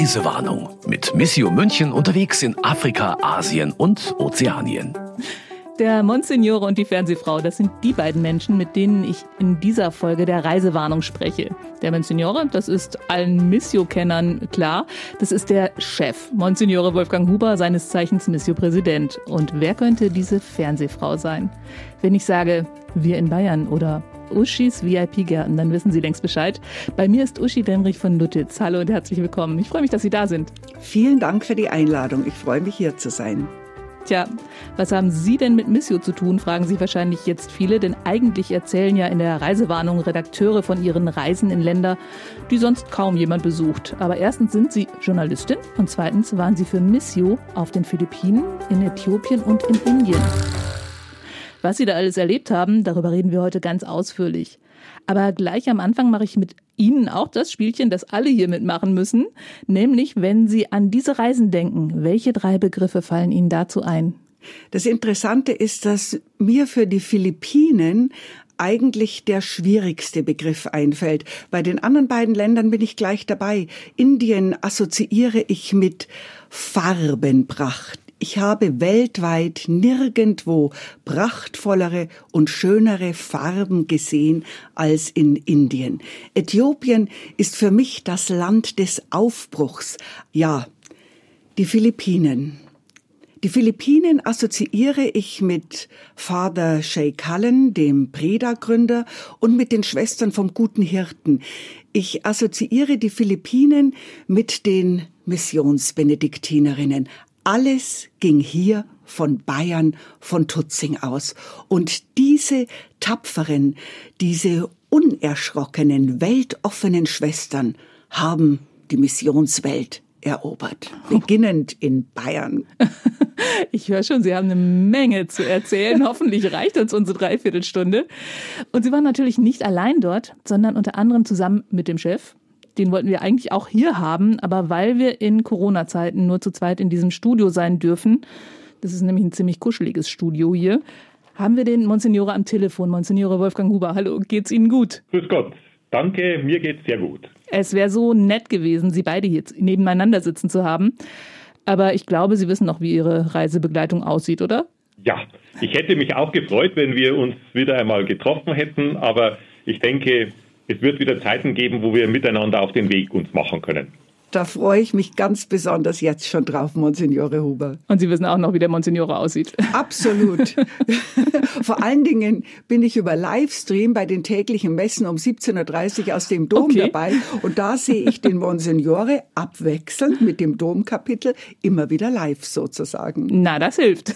Reisewarnung mit Missio München unterwegs in Afrika, Asien und Ozeanien. Der Monsignore und die Fernsehfrau, das sind die beiden Menschen, mit denen ich in dieser Folge der Reisewarnung spreche. Der Monsignore, das ist allen Missio-Kennern klar, das ist der Chef, Monsignore Wolfgang Huber, seines Zeichens Missio-Präsident. Und wer könnte diese Fernsehfrau sein? Wenn ich sage, wir in Bayern oder Uschis VIP-Gärten, dann wissen Sie längst Bescheid. Bei mir ist Uschi Denrich von Lutitz. Hallo und herzlich willkommen. Ich freue mich, dass Sie da sind. Vielen Dank für die Einladung. Ich freue mich, hier zu sein. Tja, was haben Sie denn mit Missio zu tun, fragen sich wahrscheinlich jetzt viele, denn eigentlich erzählen ja in der Reisewarnung Redakteure von ihren Reisen in Länder, die sonst kaum jemand besucht. Aber erstens sind Sie Journalistin und zweitens waren Sie für Missio auf den Philippinen, in Äthiopien und in Indien. Was Sie da alles erlebt haben, darüber reden wir heute ganz ausführlich. Aber gleich am Anfang mache ich mit Ihnen auch das Spielchen, das alle hier mitmachen müssen. Nämlich, wenn Sie an diese Reisen denken, welche drei Begriffe fallen Ihnen dazu ein? Das Interessante ist, dass mir für die Philippinen eigentlich der schwierigste Begriff einfällt. Bei den anderen beiden Ländern bin ich gleich dabei. Indien assoziiere ich mit Farbenpracht, ich habe weltweit nirgendwo prachtvollere und schönere Farben gesehen als in Indien. Äthiopien ist für mich das Land des Aufbruchs. Ja, die Philippinen. Die Philippinen assoziiere ich mit Father Shay Cullen, dem Preda-Gründer, und mit den Schwestern vom Guten Hirten. Ich assoziiere die Philippinen mit den Missionsbenediktinerinnen. Alles ging hier von Bayern, von Tutzing aus. Und diese tapferen, diese unerschrockenen, weltoffenen Schwestern haben die Missionswelt erobert, beginnend in Bayern. Ich höre schon, Sie haben eine Menge zu erzählen. Hoffentlich reicht uns unsere Dreiviertelstunde. Und Sie waren natürlich nicht allein dort, sondern unter anderem zusammen mit dem Chef, den wollten wir eigentlich auch hier haben, aber weil wir in Corona-Zeiten nur zu zweit in diesem Studio sein dürfen, das ist nämlich ein ziemlich kuscheliges Studio hier, haben wir den Monsignore am Telefon. Monsignore Wolfgang Huber, hallo, geht's Ihnen gut? Grüß Gott. Danke, mir geht's sehr gut. Es wäre so nett gewesen, Sie beide hier nebeneinander sitzen zu haben. Aber ich glaube, Sie wissen noch, wie Ihre Reisebegleitung aussieht, oder? Ja, ich hätte mich auch gefreut, wenn wir uns wieder einmal getroffen hätten. Aber ich denke, es wird wieder Zeiten geben, wo wir miteinander auf den Weg uns machen können. Da freue ich mich ganz besonders jetzt schon drauf, Monsignore Huber. Und Sie wissen auch noch, wie der Monsignore aussieht. Absolut. Vor allen Dingen bin ich über Livestream bei den täglichen Messen um 17.30 Uhr aus dem Dom okay. dabei. Und da sehe ich den Monsignore abwechselnd mit dem Domkapitel immer wieder live sozusagen. Na, das hilft.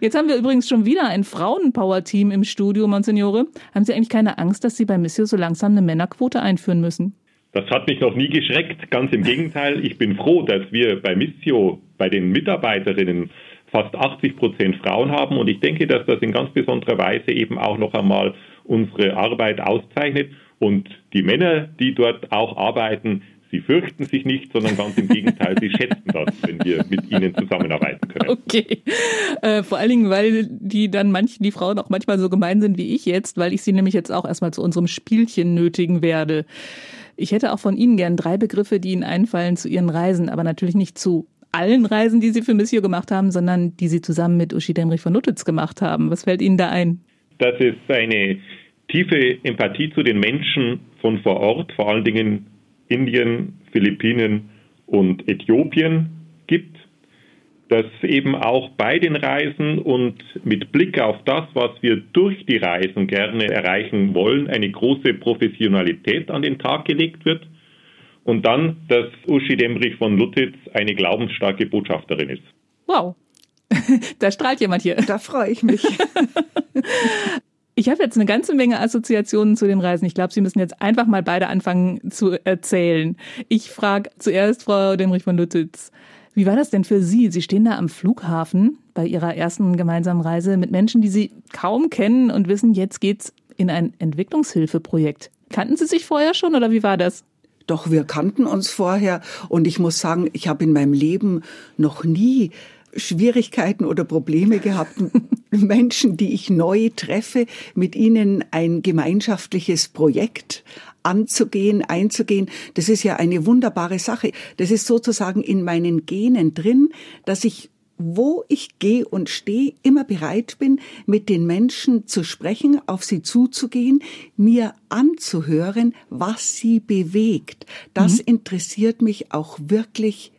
Jetzt haben wir übrigens schon wieder ein Frauenpower-Team im Studio, Monsignore. Haben Sie eigentlich keine Angst, dass Sie bei Missio so langsam eine Männerquote einführen müssen? Das hat mich noch nie geschreckt. Ganz im Gegenteil. Ich bin froh, dass wir bei Missio, bei den Mitarbeiterinnen fast 80 Prozent Frauen haben. Und ich denke, dass das in ganz besonderer Weise eben auch noch einmal unsere Arbeit auszeichnet. Und die Männer, die dort auch arbeiten, Sie fürchten sich nicht, sondern ganz im Gegenteil, sie schätzen das, wenn wir mit ihnen zusammenarbeiten können. Okay. Äh, vor allen Dingen, weil die dann manch, die Frauen auch manchmal so gemein sind wie ich jetzt, weil ich sie nämlich jetzt auch erstmal zu unserem Spielchen nötigen werde. Ich hätte auch von Ihnen gern drei Begriffe, die Ihnen einfallen zu Ihren Reisen, aber natürlich nicht zu allen Reisen, die Sie für Missio gemacht haben, sondern die Sie zusammen mit Uschi Demrich von Nutitz gemacht haben. Was fällt Ihnen da ein? Das ist eine tiefe Empathie zu den Menschen von vor Ort, vor allen Dingen Indien, Philippinen und Äthiopien dass eben auch bei den Reisen und mit Blick auf das, was wir durch die Reisen gerne erreichen wollen, eine große Professionalität an den Tag gelegt wird. Und dann, dass Uschi Demrich von Lutitz eine glaubensstarke Botschafterin ist. Wow. Da strahlt jemand hier. Da freue ich mich. Ich habe jetzt eine ganze Menge Assoziationen zu den Reisen. Ich glaube, Sie müssen jetzt einfach mal beide anfangen zu erzählen. Ich frage zuerst Frau Demrich von Lutitz. Wie war das denn für Sie? Sie stehen da am Flughafen bei Ihrer ersten gemeinsamen Reise mit Menschen, die Sie kaum kennen und wissen, jetzt geht's in ein Entwicklungshilfeprojekt. Kannten Sie sich vorher schon oder wie war das? Doch wir kannten uns vorher und ich muss sagen, ich habe in meinem Leben noch nie Schwierigkeiten oder Probleme gehabt, Menschen, die ich neu treffe, mit ihnen ein gemeinschaftliches Projekt anzugehen, einzugehen. Das ist ja eine wunderbare Sache. Das ist sozusagen in meinen Genen drin, dass ich wo ich gehe und stehe, immer bereit bin, mit den Menschen zu sprechen, auf sie zuzugehen, mir anzuhören, was sie bewegt. Das mhm. interessiert mich auch wirklich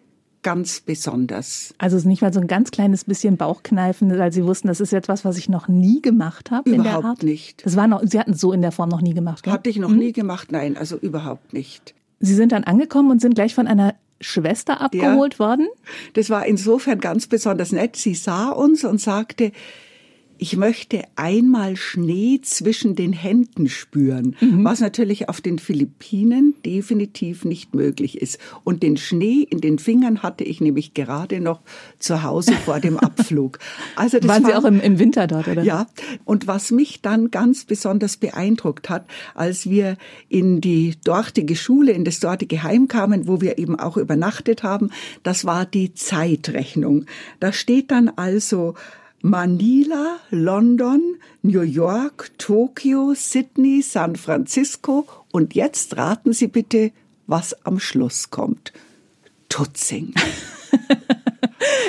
ganz besonders. Also nicht mal so ein ganz kleines bisschen Bauchkneifen, weil Sie wussten, das ist etwas, was ich noch nie gemacht habe. Überhaupt in der Art. nicht. Das war noch, Sie hatten so in der Form noch nie gemacht. Gell? Hatte ich noch mhm. nie gemacht, nein, also überhaupt nicht. Sie sind dann angekommen und sind gleich von einer Schwester abgeholt ja, worden? Das war insofern ganz besonders nett. Sie sah uns und sagte, ich möchte einmal Schnee zwischen den Händen spüren, mhm. was natürlich auf den Philippinen definitiv nicht möglich ist. Und den Schnee in den Fingern hatte ich nämlich gerade noch zu Hause vor dem Abflug. Also das Waren war, Sie auch im, im Winter dort, oder? Ja. Und was mich dann ganz besonders beeindruckt hat, als wir in die dortige Schule, in das dortige Heim kamen, wo wir eben auch übernachtet haben, das war die Zeitrechnung. Da steht dann also Manila, London, New York, Tokio, Sydney, San Francisco und jetzt raten Sie bitte, was am Schluss kommt. Tutzing.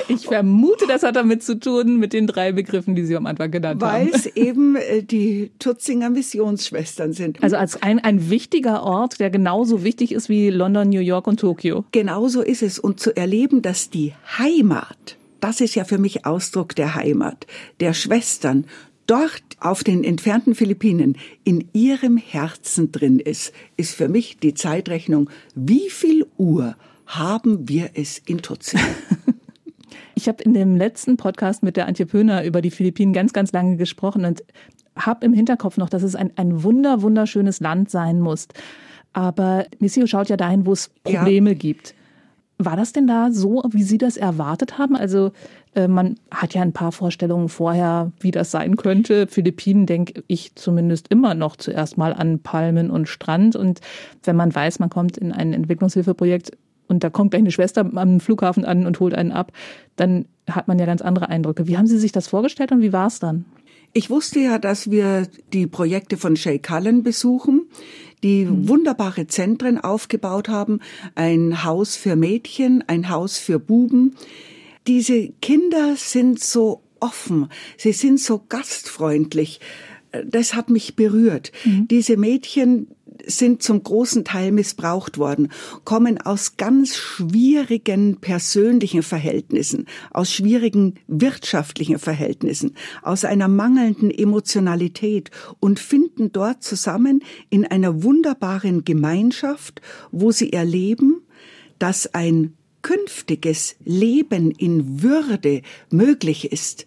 Ich vermute, das hat damit zu tun mit den drei Begriffen, die Sie am Anfang genannt Weil haben. Weil es eben äh, die Tutzinger Missionsschwestern sind. Also als ein, ein wichtiger Ort, der genauso wichtig ist wie London, New York und Tokio. Genauso ist es. Und zu erleben, dass die Heimat das ist ja für mich Ausdruck der Heimat, der Schwestern, dort auf den entfernten Philippinen in ihrem Herzen drin ist, ist für mich die Zeitrechnung, wie viel Uhr haben wir es in Tutzing? Ich habe in dem letzten Podcast mit der Antje Pöhner über die Philippinen ganz, ganz lange gesprochen und habe im Hinterkopf noch, dass es ein, ein wunder, wunderschönes Land sein muss. Aber Missio schaut ja dahin, wo es Probleme ja. gibt. War das denn da so, wie Sie das erwartet haben? Also äh, man hat ja ein paar Vorstellungen vorher, wie das sein könnte. Philippinen denke ich zumindest immer noch zuerst mal an Palmen und Strand. Und wenn man weiß, man kommt in ein Entwicklungshilfeprojekt und da kommt gleich eine Schwester am Flughafen an und holt einen ab, dann hat man ja ganz andere Eindrücke. Wie haben Sie sich das vorgestellt und wie war es dann? Ich wusste ja, dass wir die Projekte von Shay Cullen besuchen die mhm. wunderbare Zentren aufgebaut haben. Ein Haus für Mädchen, ein Haus für Buben. Diese Kinder sind so offen, sie sind so gastfreundlich. Das hat mich berührt. Mhm. Diese Mädchen sind zum großen Teil missbraucht worden, kommen aus ganz schwierigen persönlichen Verhältnissen, aus schwierigen wirtschaftlichen Verhältnissen, aus einer mangelnden Emotionalität und finden dort zusammen in einer wunderbaren Gemeinschaft, wo sie erleben, dass ein künftiges Leben in Würde möglich ist.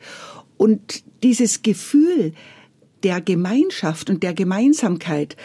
Und dieses Gefühl der Gemeinschaft und der Gemeinsamkeit,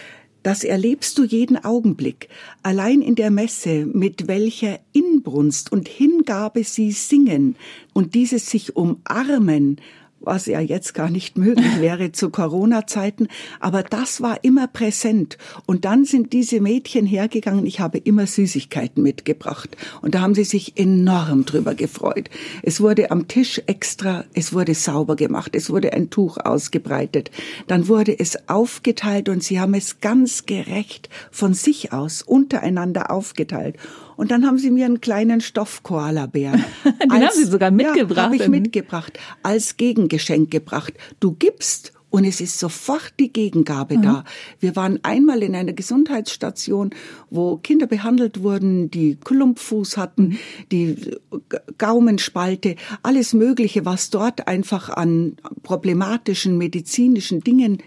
das erlebst du jeden Augenblick, allein in der Messe, mit welcher Inbrunst und Hingabe sie singen und dieses sich umarmen, was ja jetzt gar nicht möglich wäre zu Corona-Zeiten, aber das war immer präsent. Und dann sind diese Mädchen hergegangen, ich habe immer Süßigkeiten mitgebracht. Und da haben sie sich enorm drüber gefreut. Es wurde am Tisch extra, es wurde sauber gemacht, es wurde ein Tuch ausgebreitet. Dann wurde es aufgeteilt und sie haben es ganz gerecht von sich aus untereinander aufgeteilt. Und dann haben sie mir einen kleinen Stoffkoalabär. Den als, haben sie sogar mitgebracht. Ja, habe ich mitgebracht, als Gegengeschenk gebracht. Du gibst und es ist sofort die Gegengabe mhm. da. Wir waren einmal in einer Gesundheitsstation, wo Kinder behandelt wurden, die Klumpfuß hatten, mhm. die Gaumenspalte, alles Mögliche, was dort einfach an problematischen medizinischen Dingen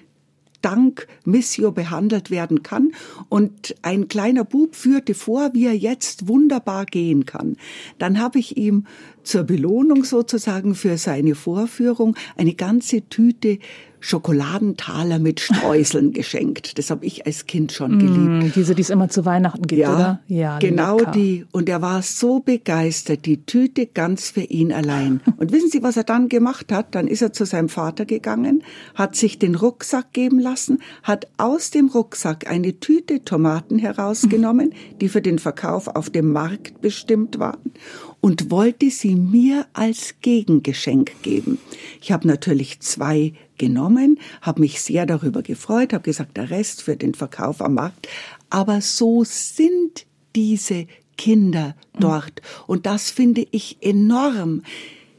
dank Missio behandelt werden kann. Und ein kleiner Bub führte vor, wie er jetzt wunderbar gehen kann. Dann habe ich ihm zur Belohnung sozusagen für seine Vorführung eine ganze Tüte Schokoladentaler mit Streuseln geschenkt. Das habe ich als Kind schon geliebt. Mm, diese, die es immer zu Weihnachten gibt, ja, oder? Ja, genau lecker. die. Und er war so begeistert, die Tüte ganz für ihn allein. Und wissen Sie, was er dann gemacht hat? Dann ist er zu seinem Vater gegangen, hat sich den Rucksack geben lassen, hat aus dem Rucksack eine Tüte Tomaten herausgenommen, die für den Verkauf auf dem Markt bestimmt waren und wollte sie mir als Gegengeschenk geben. Ich habe natürlich zwei genommen, habe mich sehr darüber gefreut, habe gesagt, der Rest für den Verkauf am Markt. Aber so sind diese Kinder dort. Und das finde ich enorm.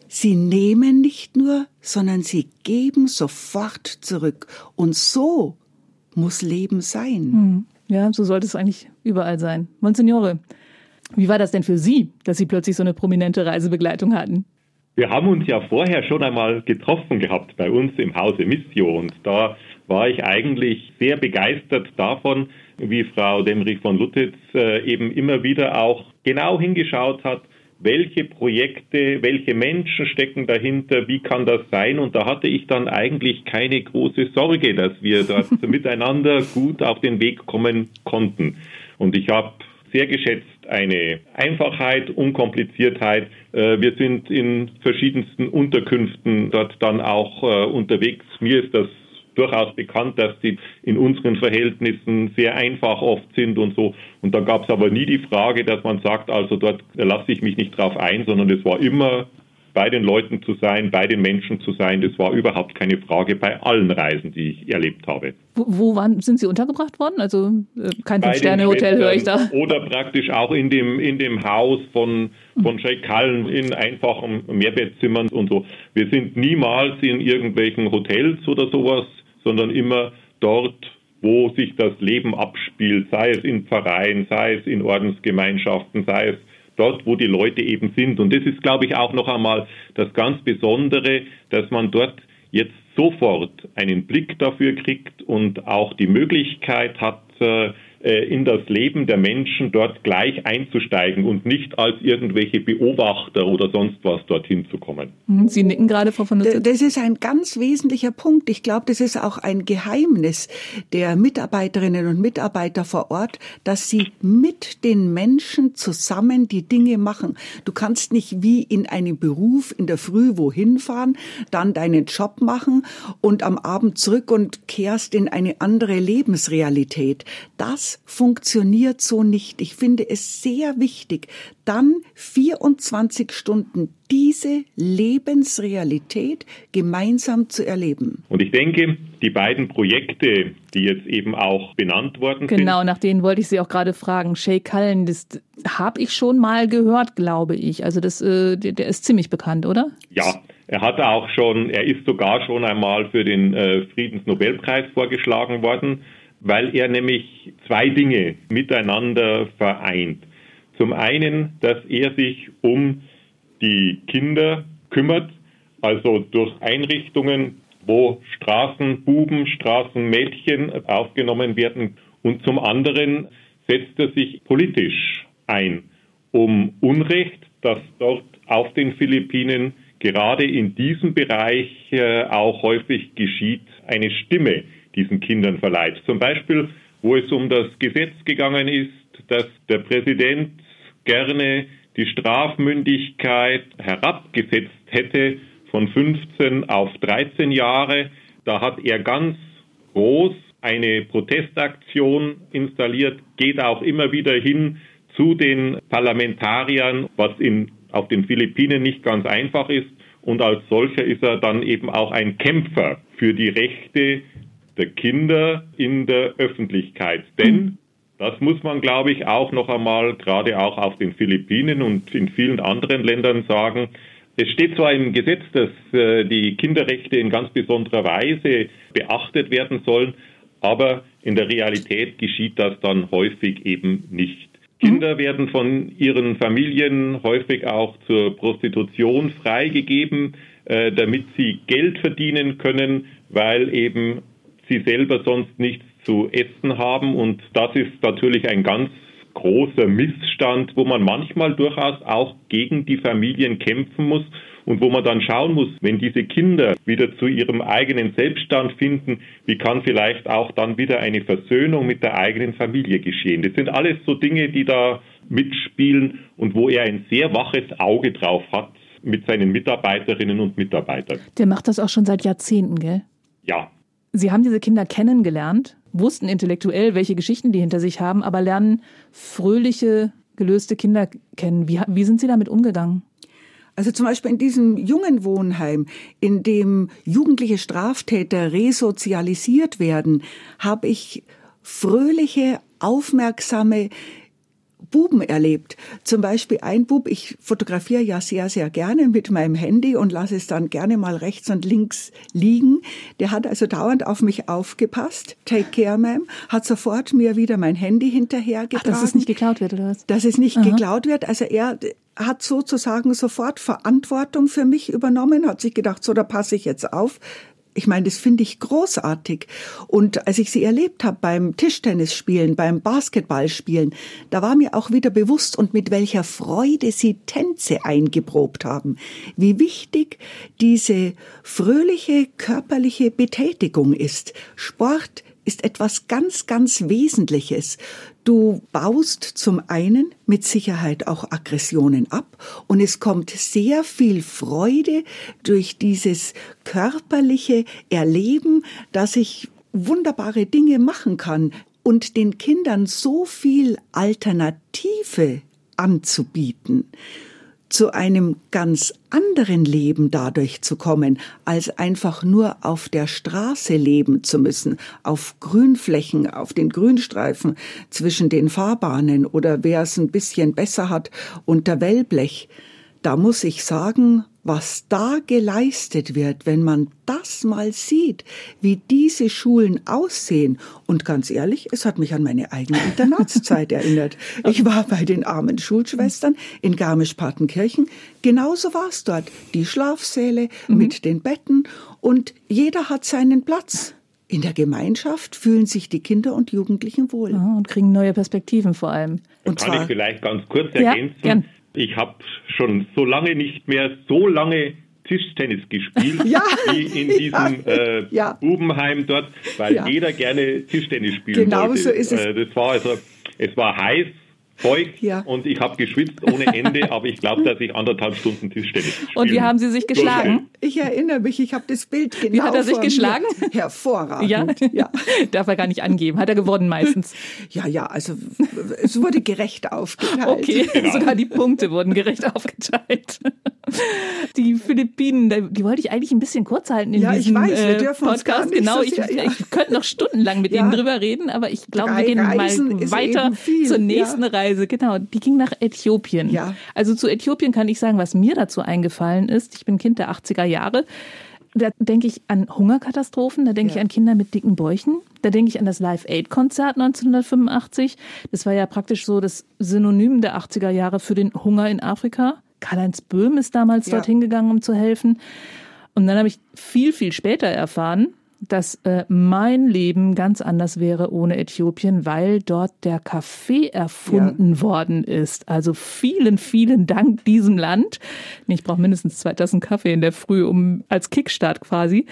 Sie nehmen nicht nur, sondern sie geben sofort zurück. Und so muss Leben sein. Hm. Ja, so sollte es eigentlich überall sein. Monsignore, wie war das denn für Sie, dass Sie plötzlich so eine prominente Reisebegleitung hatten? Wir haben uns ja vorher schon einmal getroffen gehabt bei uns im Hause Missio und da war ich eigentlich sehr begeistert davon, wie Frau Demrich von Lutitz äh, eben immer wieder auch genau hingeschaut hat, welche Projekte, welche Menschen stecken dahinter, wie kann das sein? Und da hatte ich dann eigentlich keine große Sorge, dass wir dort miteinander gut auf den Weg kommen konnten. Und ich habe sehr geschätzt eine Einfachheit, Unkompliziertheit. Äh, wir sind in verschiedensten Unterkünften dort dann auch äh, unterwegs. Mir ist das durchaus bekannt, dass sie in unseren Verhältnissen sehr einfach oft sind und so. Und da gab es aber nie die Frage, dass man sagt, also dort lasse ich mich nicht drauf ein, sondern es war immer bei den Leuten zu sein, bei den Menschen zu sein, das war überhaupt keine Frage bei allen Reisen, die ich erlebt habe. Wo, wo waren, sind Sie untergebracht worden? Also äh, kein Fünf-Sterne-Hotel höre ich da. Oder praktisch auch in dem, in dem Haus von, von Sheikh Kallen in einfachen Mehrbettzimmern und so. Wir sind niemals in irgendwelchen Hotels oder sowas, sondern immer dort, wo sich das Leben abspielt, sei es in Pfarreien, sei es in Ordensgemeinschaften, sei es dort, wo die Leute eben sind. Und das ist, glaube ich, auch noch einmal das ganz Besondere, dass man dort jetzt sofort einen Blick dafür kriegt und auch die Möglichkeit hat, äh, in das Leben der Menschen dort gleich einzusteigen und nicht als irgendwelche Beobachter oder sonst was dorthin zu kommen. Mhm, Sie nicken gerade, Frau von der Das ist ein ganz wesentlicher Punkt. Ich glaube, das ist auch ein Geheimnis der Mitarbeiterinnen und Mitarbeiter vor Ort, dass sie mit den Menschen zusammen die Dinge machen. Du kannst nicht wie in einem Beruf in der Früh wohin fahren, dann deinen Job machen und am Abend zurück und kehrst in eine andere Lebensrealität. Das funktioniert so nicht. Ich finde es sehr wichtig, dann 24 Stunden diese Lebensrealität gemeinsam zu erleben. Und ich denke, die beiden Projekte, die jetzt eben auch benannt worden sind. Genau, nach denen wollte ich Sie auch gerade fragen. Shay Cullen, das habe ich schon mal gehört, glaube ich. Also das, äh, der, der, ist ziemlich bekannt, oder? Ja, er hat auch schon, er ist sogar schon einmal für den äh, Friedensnobelpreis vorgeschlagen worden weil er nämlich zwei Dinge miteinander vereint. Zum einen, dass er sich um die Kinder kümmert, also durch Einrichtungen, wo Straßenbuben, Straßenmädchen aufgenommen werden. Und zum anderen setzt er sich politisch ein, um Unrecht, das dort auf den Philippinen gerade in diesem Bereich äh, auch häufig geschieht, eine Stimme diesen Kindern verleiht. Zum Beispiel, wo es um das Gesetz gegangen ist, dass der Präsident gerne die Strafmündigkeit herabgesetzt hätte von 15 auf 13 Jahre. Da hat er ganz groß eine Protestaktion installiert, geht auch immer wieder hin zu den Parlamentariern, was in, auf den Philippinen nicht ganz einfach ist. Und als solcher ist er dann eben auch ein Kämpfer für die Rechte der Kinder in der Öffentlichkeit. Denn das muss man, glaube ich, auch noch einmal gerade auch auf den Philippinen und in vielen anderen Ländern sagen. Es steht zwar im Gesetz, dass äh, die Kinderrechte in ganz besonderer Weise beachtet werden sollen, aber in der Realität geschieht das dann häufig eben nicht. Kinder werden von ihren Familien häufig auch zur Prostitution freigegeben, äh, damit sie Geld verdienen können, weil eben sie selber sonst nichts zu essen haben. Und das ist natürlich ein ganz großer Missstand, wo man manchmal durchaus auch gegen die Familien kämpfen muss und wo man dann schauen muss, wenn diese Kinder wieder zu ihrem eigenen Selbststand finden, wie kann vielleicht auch dann wieder eine Versöhnung mit der eigenen Familie geschehen. Das sind alles so Dinge, die da mitspielen und wo er ein sehr waches Auge drauf hat mit seinen Mitarbeiterinnen und Mitarbeitern. Der macht das auch schon seit Jahrzehnten, gell? Ja, Sie haben diese Kinder kennengelernt, wussten intellektuell, welche Geschichten die hinter sich haben, aber lernen fröhliche gelöste Kinder kennen. Wie, wie sind Sie damit umgegangen? Also zum Beispiel in diesem jungen Wohnheim, in dem jugendliche Straftäter resozialisiert werden, habe ich fröhliche, aufmerksame Buben erlebt. Zum Beispiel ein Bub, ich fotografiere ja sehr, sehr gerne mit meinem Handy und lasse es dann gerne mal rechts und links liegen. Der hat also dauernd auf mich aufgepasst. Take care, ma'am. Hat sofort mir wieder mein Handy hinterhergetragen. Ach, dass es nicht geklaut wird, oder was? Dass es nicht Aha. geklaut wird. Also er hat sozusagen sofort Verantwortung für mich übernommen, hat sich gedacht, so, da passe ich jetzt auf. Ich meine, das finde ich großartig. Und als ich sie erlebt habe beim Tischtennisspielen, beim Basketballspielen, da war mir auch wieder bewusst und mit welcher Freude sie Tänze eingeprobt haben. Wie wichtig diese fröhliche körperliche Betätigung ist. Sport ist etwas ganz, ganz Wesentliches. Du baust zum einen mit Sicherheit auch Aggressionen ab und es kommt sehr viel Freude durch dieses körperliche Erleben, dass ich wunderbare Dinge machen kann und den Kindern so viel Alternative anzubieten zu einem ganz anderen Leben dadurch zu kommen, als einfach nur auf der Straße leben zu müssen, auf Grünflächen, auf den Grünstreifen zwischen den Fahrbahnen oder wer es ein bisschen besser hat unter Wellblech. Da muss ich sagen, was da geleistet wird, wenn man das mal sieht, wie diese Schulen aussehen. Und ganz ehrlich, es hat mich an meine eigene Internatszeit erinnert. Ich war bei den armen Schulschwestern in Garmisch-Partenkirchen. Genauso war es dort. Die Schlafsäle mhm. mit den Betten und jeder hat seinen Platz. In der Gemeinschaft fühlen sich die Kinder und Jugendlichen wohl. Ja, und kriegen neue Perspektiven vor allem. Und Kann zwar, ich vielleicht ganz kurz ergänzen? Ja, ich habe schon so lange nicht mehr so lange Tischtennis gespielt ja, wie in diesem ja, äh, ja. Bubenheim dort, weil jeder gerne Tischtennis spielen genau wollte. So ist es. Äh, das war also, es war heiß, Zeug ja. und ich habe geschwitzt ohne Ende, aber ich glaube, dass ich anderthalb Stunden Tischtennis spielen Und wie haben Sie sich geschlagen? Ich erinnere mich, ich habe das Bild genau Wie hat er sich geschlagen? Mir. Hervorragend. Ja? ja, darf er gar nicht angeben. Hat er gewonnen meistens? Ja, ja, also es wurde gerecht aufgeteilt. Okay, genau. sogar die Punkte wurden gerecht aufgeteilt. Die Philippinen, die wollte ich eigentlich ein bisschen kurz halten in ja, diesem ich weiß, wir äh, dürfen Podcast. genau, so sehr, ich, ja. ich, könnte noch stundenlang mit Ihnen drüber reden, aber ich glaube, wir gehen Reisen mal weiter zur nächsten Reise. Reise, genau. Die ging nach Äthiopien. Ja. Also zu Äthiopien kann ich sagen, was mir dazu eingefallen ist. Ich bin Kind der 80er Jahre. Da denke ich an Hungerkatastrophen, da denke ja. ich an Kinder mit dicken Bäuchen, da denke ich an das Live-Aid-Konzert 1985. Das war ja praktisch so das Synonym der 80er Jahre für den Hunger in Afrika. Karl-Heinz Böhm ist damals ja. dorthin gegangen, um zu helfen. Und dann habe ich viel, viel später erfahren, dass äh, mein Leben ganz anders wäre ohne Äthiopien, weil dort der Kaffee erfunden ja. worden ist. Also vielen, vielen Dank diesem Land. Ich brauche mindestens zwei Tassen Kaffee in der Früh, um als Kickstart quasi.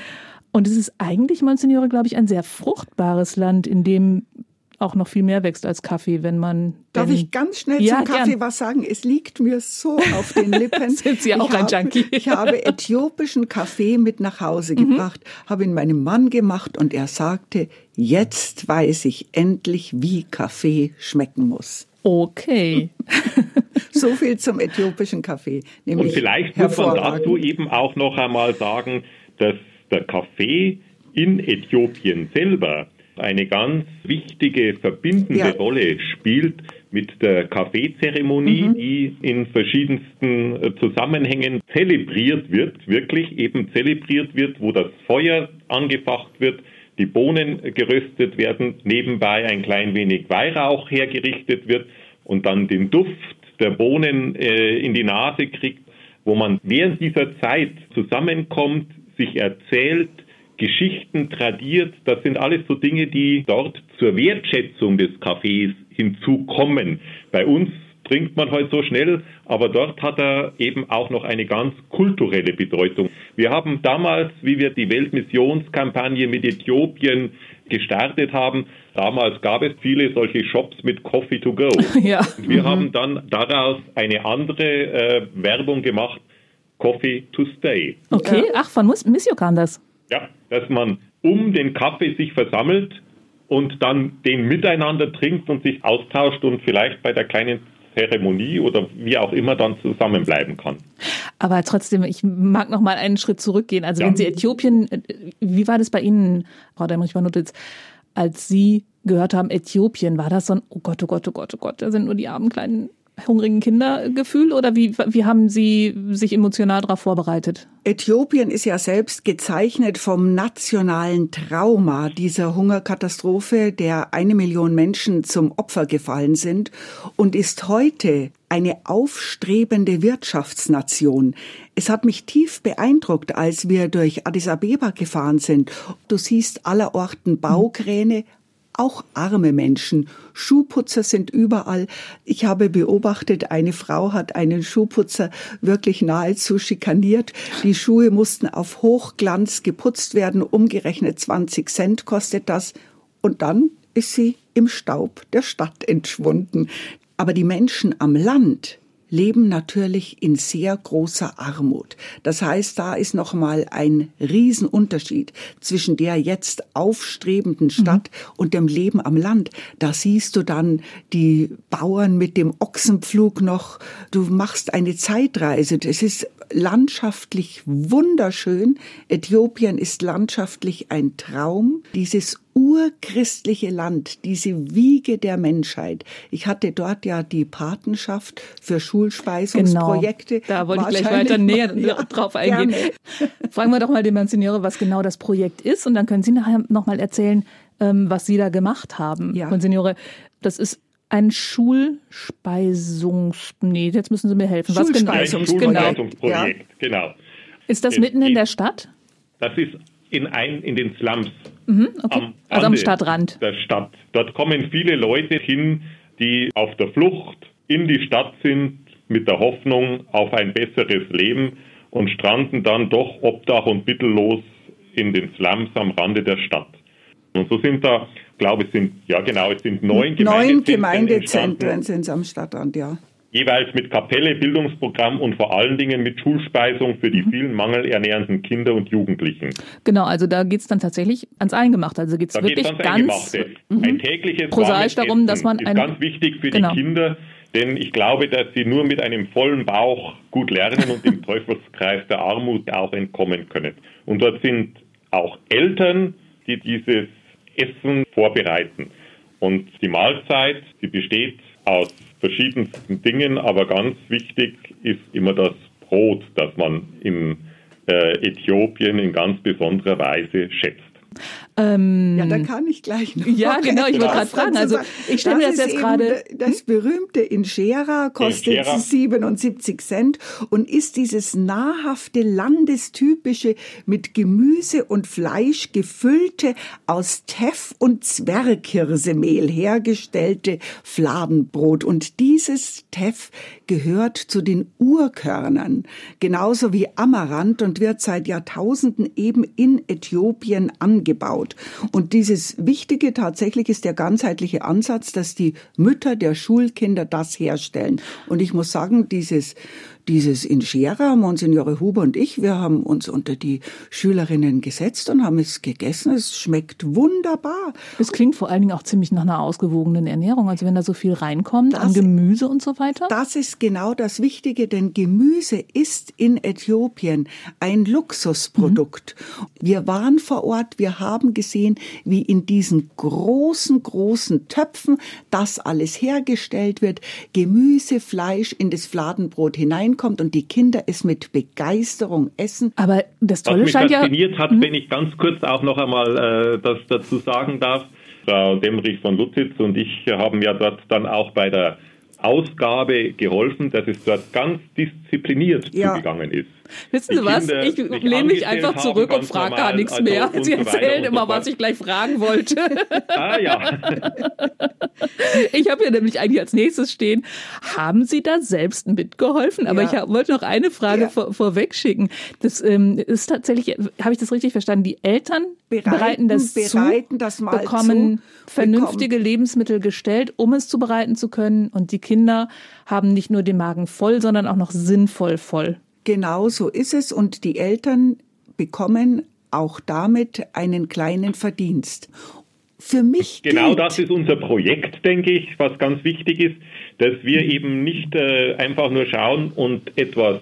Und es ist eigentlich, Monsignore, glaube ich, ein sehr fruchtbares Land, in dem auch noch viel mehr wächst als Kaffee, wenn man. Darf ich ganz schnell ja, zum Kaffee gern. was sagen? Es liegt mir so auf den Lippen. Sind Sie auch ich ein habe, Junkie? ich habe äthiopischen Kaffee mit nach Hause mhm. gebracht, habe ihn meinem Mann gemacht und er sagte, jetzt weiß ich endlich, wie Kaffee schmecken muss. Okay. so viel zum äthiopischen Kaffee. und vielleicht muss man dazu eben auch noch einmal sagen, dass der Kaffee in Äthiopien selber eine ganz wichtige verbindende ja. Rolle spielt mit der Kaffeezeremonie, mhm. die in verschiedensten äh, Zusammenhängen zelebriert wird, wirklich eben zelebriert wird, wo das Feuer angefacht wird, die Bohnen geröstet werden, nebenbei ein klein wenig Weihrauch hergerichtet wird und dann den Duft der Bohnen äh, in die Nase kriegt, wo man während dieser Zeit zusammenkommt, sich erzählt, Geschichten tradiert. Das sind alles so Dinge, die dort zur Wertschätzung des Kaffees hinzukommen. Bei uns trinkt man heute so schnell, aber dort hat er eben auch noch eine ganz kulturelle Bedeutung. Wir haben damals, wie wir die Weltmissionskampagne mit Äthiopien gestartet haben, damals gab es viele solche Shops mit Coffee to go. Ja. Und wir mhm. haben dann daraus eine andere äh, Werbung gemacht, Coffee to stay. Okay, ach, von Missio kam das. Ja, dass man um den Kaffee sich versammelt und dann den miteinander trinkt und sich austauscht und vielleicht bei der kleinen Zeremonie oder wie auch immer dann zusammenbleiben kann. Aber trotzdem, ich mag noch mal einen Schritt zurückgehen. Also ja. wenn Sie Äthiopien, äh, wie war das bei Ihnen, Frau Demmrich-Manutitz, als Sie gehört haben, Äthiopien, war das so ein, oh Gott, oh Gott, oh Gott, oh Gott, da sind nur die armen kleinen hungrigen Kindergefühl oder wie, wie haben Sie sich emotional darauf vorbereitet? Äthiopien ist ja selbst gezeichnet vom nationalen Trauma dieser Hungerkatastrophe, der eine Million Menschen zum Opfer gefallen sind und ist heute eine aufstrebende Wirtschaftsnation. Es hat mich tief beeindruckt, als wir durch Addis Abeba gefahren sind. Du siehst allerorten Baukräne, auch arme Menschen. Schuhputzer sind überall. Ich habe beobachtet, eine Frau hat einen Schuhputzer wirklich nahezu schikaniert. Die Schuhe mussten auf Hochglanz geputzt werden. Umgerechnet 20 Cent kostet das. Und dann ist sie im Staub der Stadt entschwunden. Aber die Menschen am Land, leben natürlich in sehr großer Armut. Das heißt, da ist noch mal ein Riesenunterschied zwischen der jetzt aufstrebenden Stadt mhm. und dem Leben am Land. Da siehst du dann die Bauern mit dem Ochsenpflug noch. Du machst eine Zeitreise. Das ist landschaftlich wunderschön. Äthiopien ist landschaftlich ein Traum. Dieses urchristliche Land, diese Wiege der Menschheit. Ich hatte dort ja die Patenschaft für Schulspeisungsprojekte. Genau. Da wollte ich gleich weiter näher ja, drauf eingehen. Gerne. Fragen wir doch mal den Monsignore, was genau das Projekt ist und dann können Sie nachher noch mal erzählen, ähm, was Sie da gemacht haben. Ja. Monsignore, das ist ein Schulspeisungs... Nee, jetzt müssen Sie mir helfen. Was genau? Ein Schulspeisungsprojekt, genau. genau. Ist das mitten in der Stadt? Das ist in, ein, in den Slums. Mhm, okay. am also am Stadtrand. Der Stadt. Dort kommen viele Leute hin, die auf der Flucht in die Stadt sind mit der Hoffnung auf ein besseres Leben und stranden dann doch obdach und mittellos in den Slums am Rande der Stadt. Und so sind da, glaube ich, sind, ja genau, es sind neun Gemeindezentren. Neun Gemeindezentren sind es am Stadtrand, ja jeweils mit Kapelle, Bildungsprogramm und vor allen Dingen mit Schulspeisung für die mhm. vielen mangelernährenden Kinder und Jugendlichen. Genau, also da geht es dann tatsächlich ans Eingemachte. Also geht es wirklich ganz mhm. ein tägliches prosaisch darum, dass man ist ganz wichtig für genau. die Kinder, denn ich glaube, dass sie nur mit einem vollen Bauch gut lernen und dem Teufelskreis der Armut auch entkommen können. Und dort sind auch Eltern, die dieses Essen vorbereiten. Und die Mahlzeit, die besteht aus verschiedensten Dingen, aber ganz wichtig ist immer das Brot, das man in äh, Äthiopien in ganz besonderer Weise schätzt. Ähm, ja, da kann ich gleich noch. Ja, genau, ich wollte gerade fragen. Also ich stelle mir das, jetzt gerade. Das hm? berühmte Injera kostet Injera. 77 Cent und ist dieses nahrhafte, landestypische, mit Gemüse und Fleisch gefüllte, aus Teff und Zwerghirsemehl hergestellte Fladenbrot. Und dieses Teff gehört zu den Urkörnern, genauso wie Amaranth und wird seit Jahrtausenden eben in Äthiopien angebaut. Und dieses Wichtige tatsächlich ist der ganzheitliche Ansatz, dass die Mütter der Schulkinder das herstellen. Und ich muss sagen, dieses dieses in Gera, Monsignore Huber und ich, wir haben uns unter die Schülerinnen gesetzt und haben es gegessen. Es schmeckt wunderbar. Es klingt vor allen Dingen auch ziemlich nach einer ausgewogenen Ernährung. Also wenn da so viel reinkommt das, an Gemüse und so weiter. Das ist genau das Wichtige, denn Gemüse ist in Äthiopien ein Luxusprodukt. Mhm. Wir waren vor Ort, wir haben gesehen, wie in diesen großen, großen Töpfen das alles hergestellt wird. Gemüse, Fleisch in das Fladenbrot hinein reinkommt und die Kinder es mit Begeisterung essen. Aber das Tolle Was mich scheint fasziniert ja, hat, hm? wenn ich ganz kurz auch noch einmal äh, das dazu sagen darf, Frau Demrich von Lutzitz und ich haben ja dort dann auch bei der Ausgabe geholfen, dass es dort ganz diszipliniert ja. zugegangen ist. Wissen Sie was? Ich lehne mich einfach zurück und frage gar nichts also mehr. Sie erzählen so immer, was ich gleich fragen wollte. ah ja. Ich habe hier nämlich eigentlich als nächstes stehen, haben Sie da selbst mitgeholfen? Aber ja. ich hab, wollte noch eine Frage ja. vor, vorweg schicken. Das ähm, ist tatsächlich, habe ich das richtig verstanden? Die Eltern bereiten, bereiten das bereiten zu, das mal bekommen zu, vernünftige bekommen. Lebensmittel gestellt, um es zubereiten zu können. Und die Kinder haben nicht nur den Magen voll, sondern auch noch sinnvoll voll. Genau so ist es und die Eltern bekommen auch damit einen kleinen Verdienst. für mich Genau das ist unser Projekt, denke ich, was ganz wichtig ist, dass wir eben nicht äh, einfach nur schauen und etwas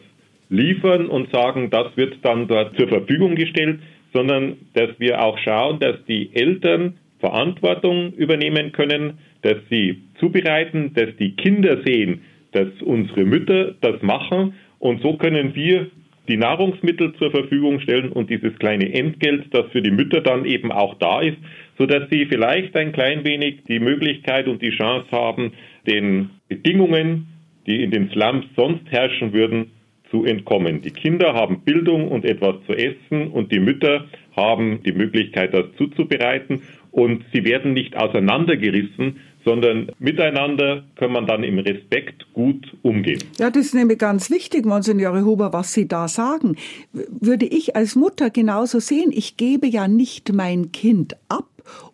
liefern und sagen, das wird dann dort zur Verfügung gestellt, sondern dass wir auch schauen, dass die Eltern Verantwortung übernehmen können, dass sie zubereiten, dass die Kinder sehen, dass unsere Mütter das machen und so können wir die Nahrungsmittel zur Verfügung stellen und dieses kleine Entgelt, das für die Mütter dann eben auch da ist, so dass sie vielleicht ein klein wenig die Möglichkeit und die Chance haben, den Bedingungen, die in den Slums sonst herrschen würden, zu entkommen. Die Kinder haben Bildung und etwas zu essen und die Mütter haben die Möglichkeit, das zuzubereiten und sie werden nicht auseinandergerissen, sondern miteinander kann man dann im Respekt gut umgehen. Ja, das ist nämlich ganz wichtig, Monsignore Huber, was Sie da sagen. Würde ich als Mutter genauso sehen, ich gebe ja nicht mein Kind ab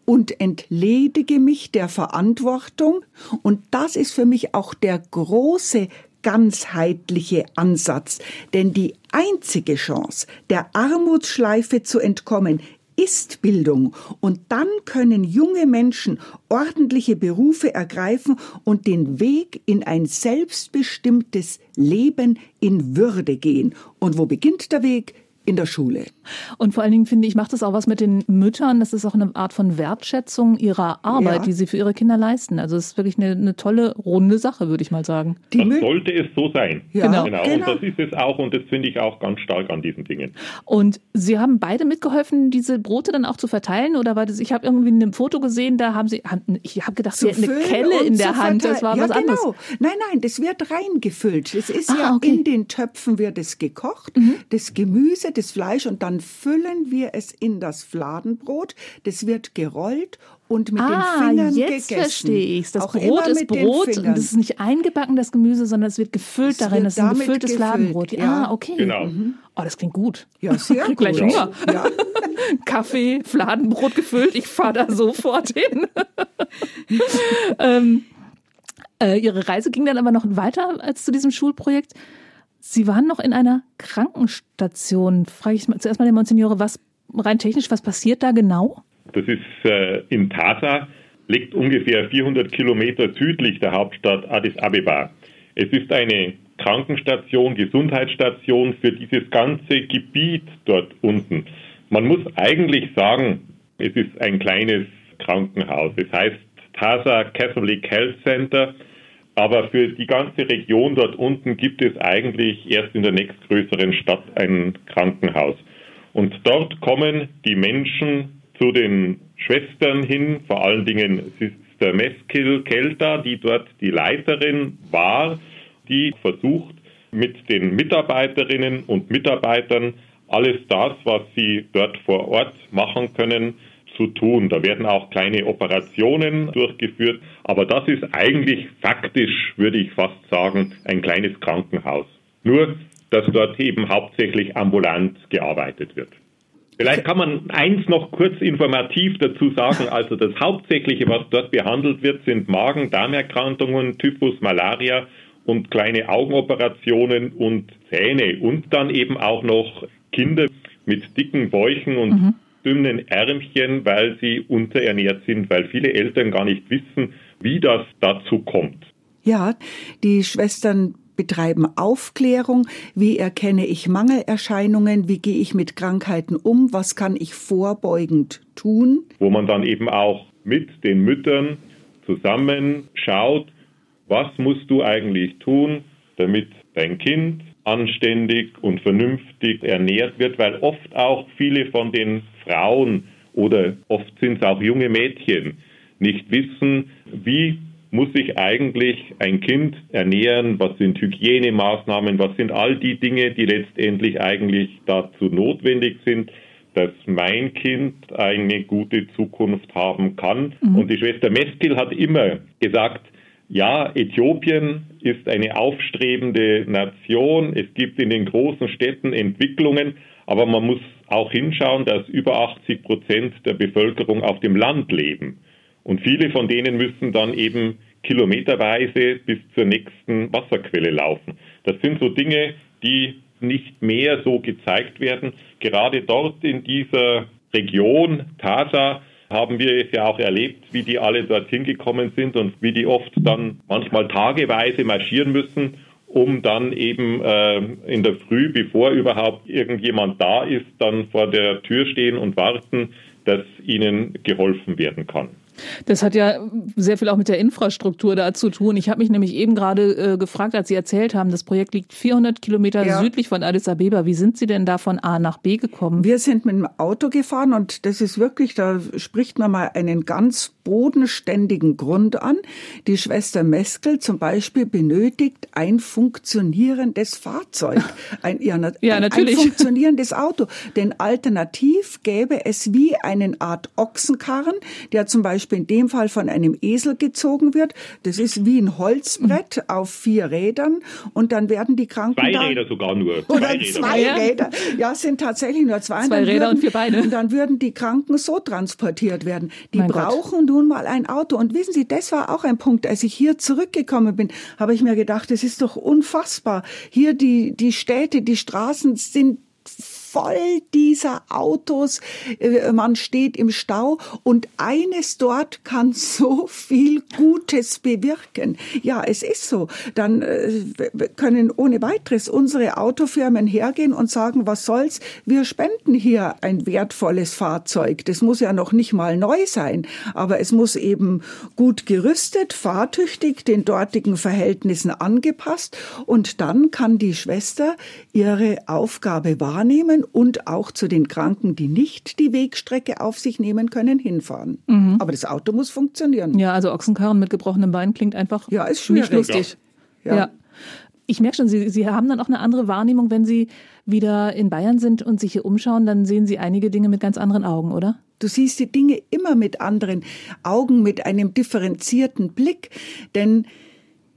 und entledige mich der Verantwortung. Und das ist für mich auch der große ganzheitliche Ansatz. Denn die einzige Chance, der Armutsschleife zu entkommen, ist Bildung. Und dann können junge Menschen ordentliche Berufe ergreifen und den Weg in ein selbstbestimmtes Leben in Würde gehen. Und wo beginnt der Weg? in der Schule. Und vor allen Dingen finde ich, macht das auch was mit den Müttern. Das ist auch eine Art von Wertschätzung ihrer Arbeit, ja. die sie für ihre Kinder leisten. Also es ist wirklich eine, eine tolle, runde Sache, würde ich mal sagen. Die das sollte es so sein. Ja. Genau. genau. genau. Und das ist es auch und das finde ich auch ganz stark an diesen Dingen. Und Sie haben beide mitgeholfen, diese Brote dann auch zu verteilen? Oder war das, ich habe irgendwie ein Foto gesehen, da haben Sie, ich habe gedacht, Sie hätten eine Kelle in der Hand. Das war ja, was genau. anderes. Nein, nein, das wird reingefüllt. Es ist ah, ja okay. in den Töpfen wird es gekocht. Mhm. Das Gemüse, das Fleisch und dann füllen wir es in das Fladenbrot. Das wird gerollt und mit ah, den Fingern jetzt gegessen. verstehe ich Das Auch Brot ist Brot und es ist nicht eingebacken, das Gemüse, sondern es wird gefüllt es darin. Das ist ein gefülltes gefüllt, Fladenbrot. Ja. Ah, okay. Genau. Mhm. Oh, das klingt gut. Ja, sehr gut. Gleich Hunger. Ja. Kaffee, Fladenbrot gefüllt, ich fahre da sofort hin. ähm, äh, ihre Reise ging dann aber noch weiter als zu diesem Schulprojekt. Sie waren noch in einer Krankenstation. Frage ich zuerst mal den Monsignore, was rein technisch, was passiert da genau? Das ist äh, in Tasa, liegt ungefähr 400 Kilometer südlich der Hauptstadt Addis Abeba. Es ist eine Krankenstation, Gesundheitsstation für dieses ganze Gebiet dort unten. Man muss eigentlich sagen, es ist ein kleines Krankenhaus. Es heißt Tasa Catholic Health Center aber für die ganze Region dort unten gibt es eigentlich erst in der nächstgrößeren Stadt ein Krankenhaus. Und dort kommen die Menschen zu den Schwestern hin, vor allen Dingen Sister Meskil Kelta, die dort die Leiterin war, die versucht mit den Mitarbeiterinnen und Mitarbeitern alles das, was sie dort vor Ort machen können, zu tun. Da werden auch kleine Operationen durchgeführt, aber das ist eigentlich faktisch, würde ich fast sagen, ein kleines Krankenhaus. Nur, dass dort eben hauptsächlich ambulant gearbeitet wird. Vielleicht kann man eins noch kurz informativ dazu sagen. Also das Hauptsächliche, was dort behandelt wird, sind Magen-Darmerkrankungen, Typhus, Malaria und kleine Augenoperationen und Zähne und dann eben auch noch Kinder mit dicken Bäuchen und mhm dünnen Ärmchen, weil sie unterernährt sind, weil viele Eltern gar nicht wissen, wie das dazu kommt. Ja, die Schwestern betreiben Aufklärung, wie erkenne ich Mangelerscheinungen, wie gehe ich mit Krankheiten um, was kann ich vorbeugend tun. Wo man dann eben auch mit den Müttern zusammen schaut, was musst du eigentlich tun, damit dein Kind anständig und vernünftig ernährt wird, weil oft auch viele von den Frauen oder oft sind es auch junge Mädchen nicht wissen, wie muss sich eigentlich ein Kind ernähren, was sind Hygienemaßnahmen, was sind all die Dinge, die letztendlich eigentlich dazu notwendig sind, dass mein Kind eine gute Zukunft haben kann. Mhm. Und die Schwester Meskil hat immer gesagt, ja, Äthiopien ist eine aufstrebende Nation. Es gibt in den großen Städten Entwicklungen, aber man muss auch hinschauen, dass über 80 Prozent der Bevölkerung auf dem Land leben. Und viele von denen müssen dann eben kilometerweise bis zur nächsten Wasserquelle laufen. Das sind so Dinge, die nicht mehr so gezeigt werden. Gerade dort in dieser Region, Tasa, haben wir es ja auch erlebt, wie die alle dorthin gekommen sind und wie die oft dann manchmal tageweise marschieren müssen, um dann eben äh, in der Früh, bevor überhaupt irgendjemand da ist, dann vor der Tür stehen und warten, dass ihnen geholfen werden kann. Das hat ja sehr viel auch mit der Infrastruktur da zu tun. Ich habe mich nämlich eben gerade äh, gefragt, als Sie erzählt haben, das Projekt liegt 400 Kilometer ja. südlich von Addis Abeba. Wie sind Sie denn da von A nach B gekommen? Wir sind mit dem Auto gefahren und das ist wirklich, da spricht man mal einen ganz bodenständigen Grund an. Die Schwester Meskel zum Beispiel benötigt ein funktionierendes Fahrzeug. Ein, ja, ja, natürlich. ein funktionierendes Auto. Denn alternativ gäbe es wie eine Art Ochsenkarren, der zum Beispiel Beispiel in dem Fall von einem Esel gezogen wird. Das ist wie ein Holzbrett mhm. auf vier Rädern und dann werden die Kranken zwei Räder sogar nur zwei oder Räder. zwei ja. Räder. Ja, sind tatsächlich nur zwei. Zwei Räder würden, und vier Beine. Und dann würden die Kranken so transportiert werden. Die mein brauchen Gott. nun mal ein Auto. Und wissen Sie, das war auch ein Punkt, als ich hier zurückgekommen bin, habe ich mir gedacht, das ist doch unfassbar. Hier die die Städte, die Straßen sind voll dieser Autos. Äh, man steht im Stau und eines dort kann so viel Gutes bewirken. Ja, es ist so. Dann äh, können ohne weiteres unsere Autofirmen hergehen und sagen, was soll's? Wir spenden hier ein wertvolles Fahrzeug. Das muss ja noch nicht mal neu sein, aber es muss eben gut gerüstet, fahrtüchtig, den dortigen Verhältnissen angepasst und dann kann die Schwester ihre Aufgabe wahrnehmen können und auch zu den Kranken, die nicht die Wegstrecke auf sich nehmen können, hinfahren. Mhm. Aber das Auto muss funktionieren. Ja, also Ochsenkarren mit gebrochenem Bein klingt einfach ja, ist schwierig. nicht lustig. Ja. ja. Ich merke schon, Sie, Sie haben dann auch eine andere Wahrnehmung, wenn Sie wieder in Bayern sind und sich hier umschauen, dann sehen Sie einige Dinge mit ganz anderen Augen, oder? Du siehst die Dinge immer mit anderen Augen, mit einem differenzierten Blick, denn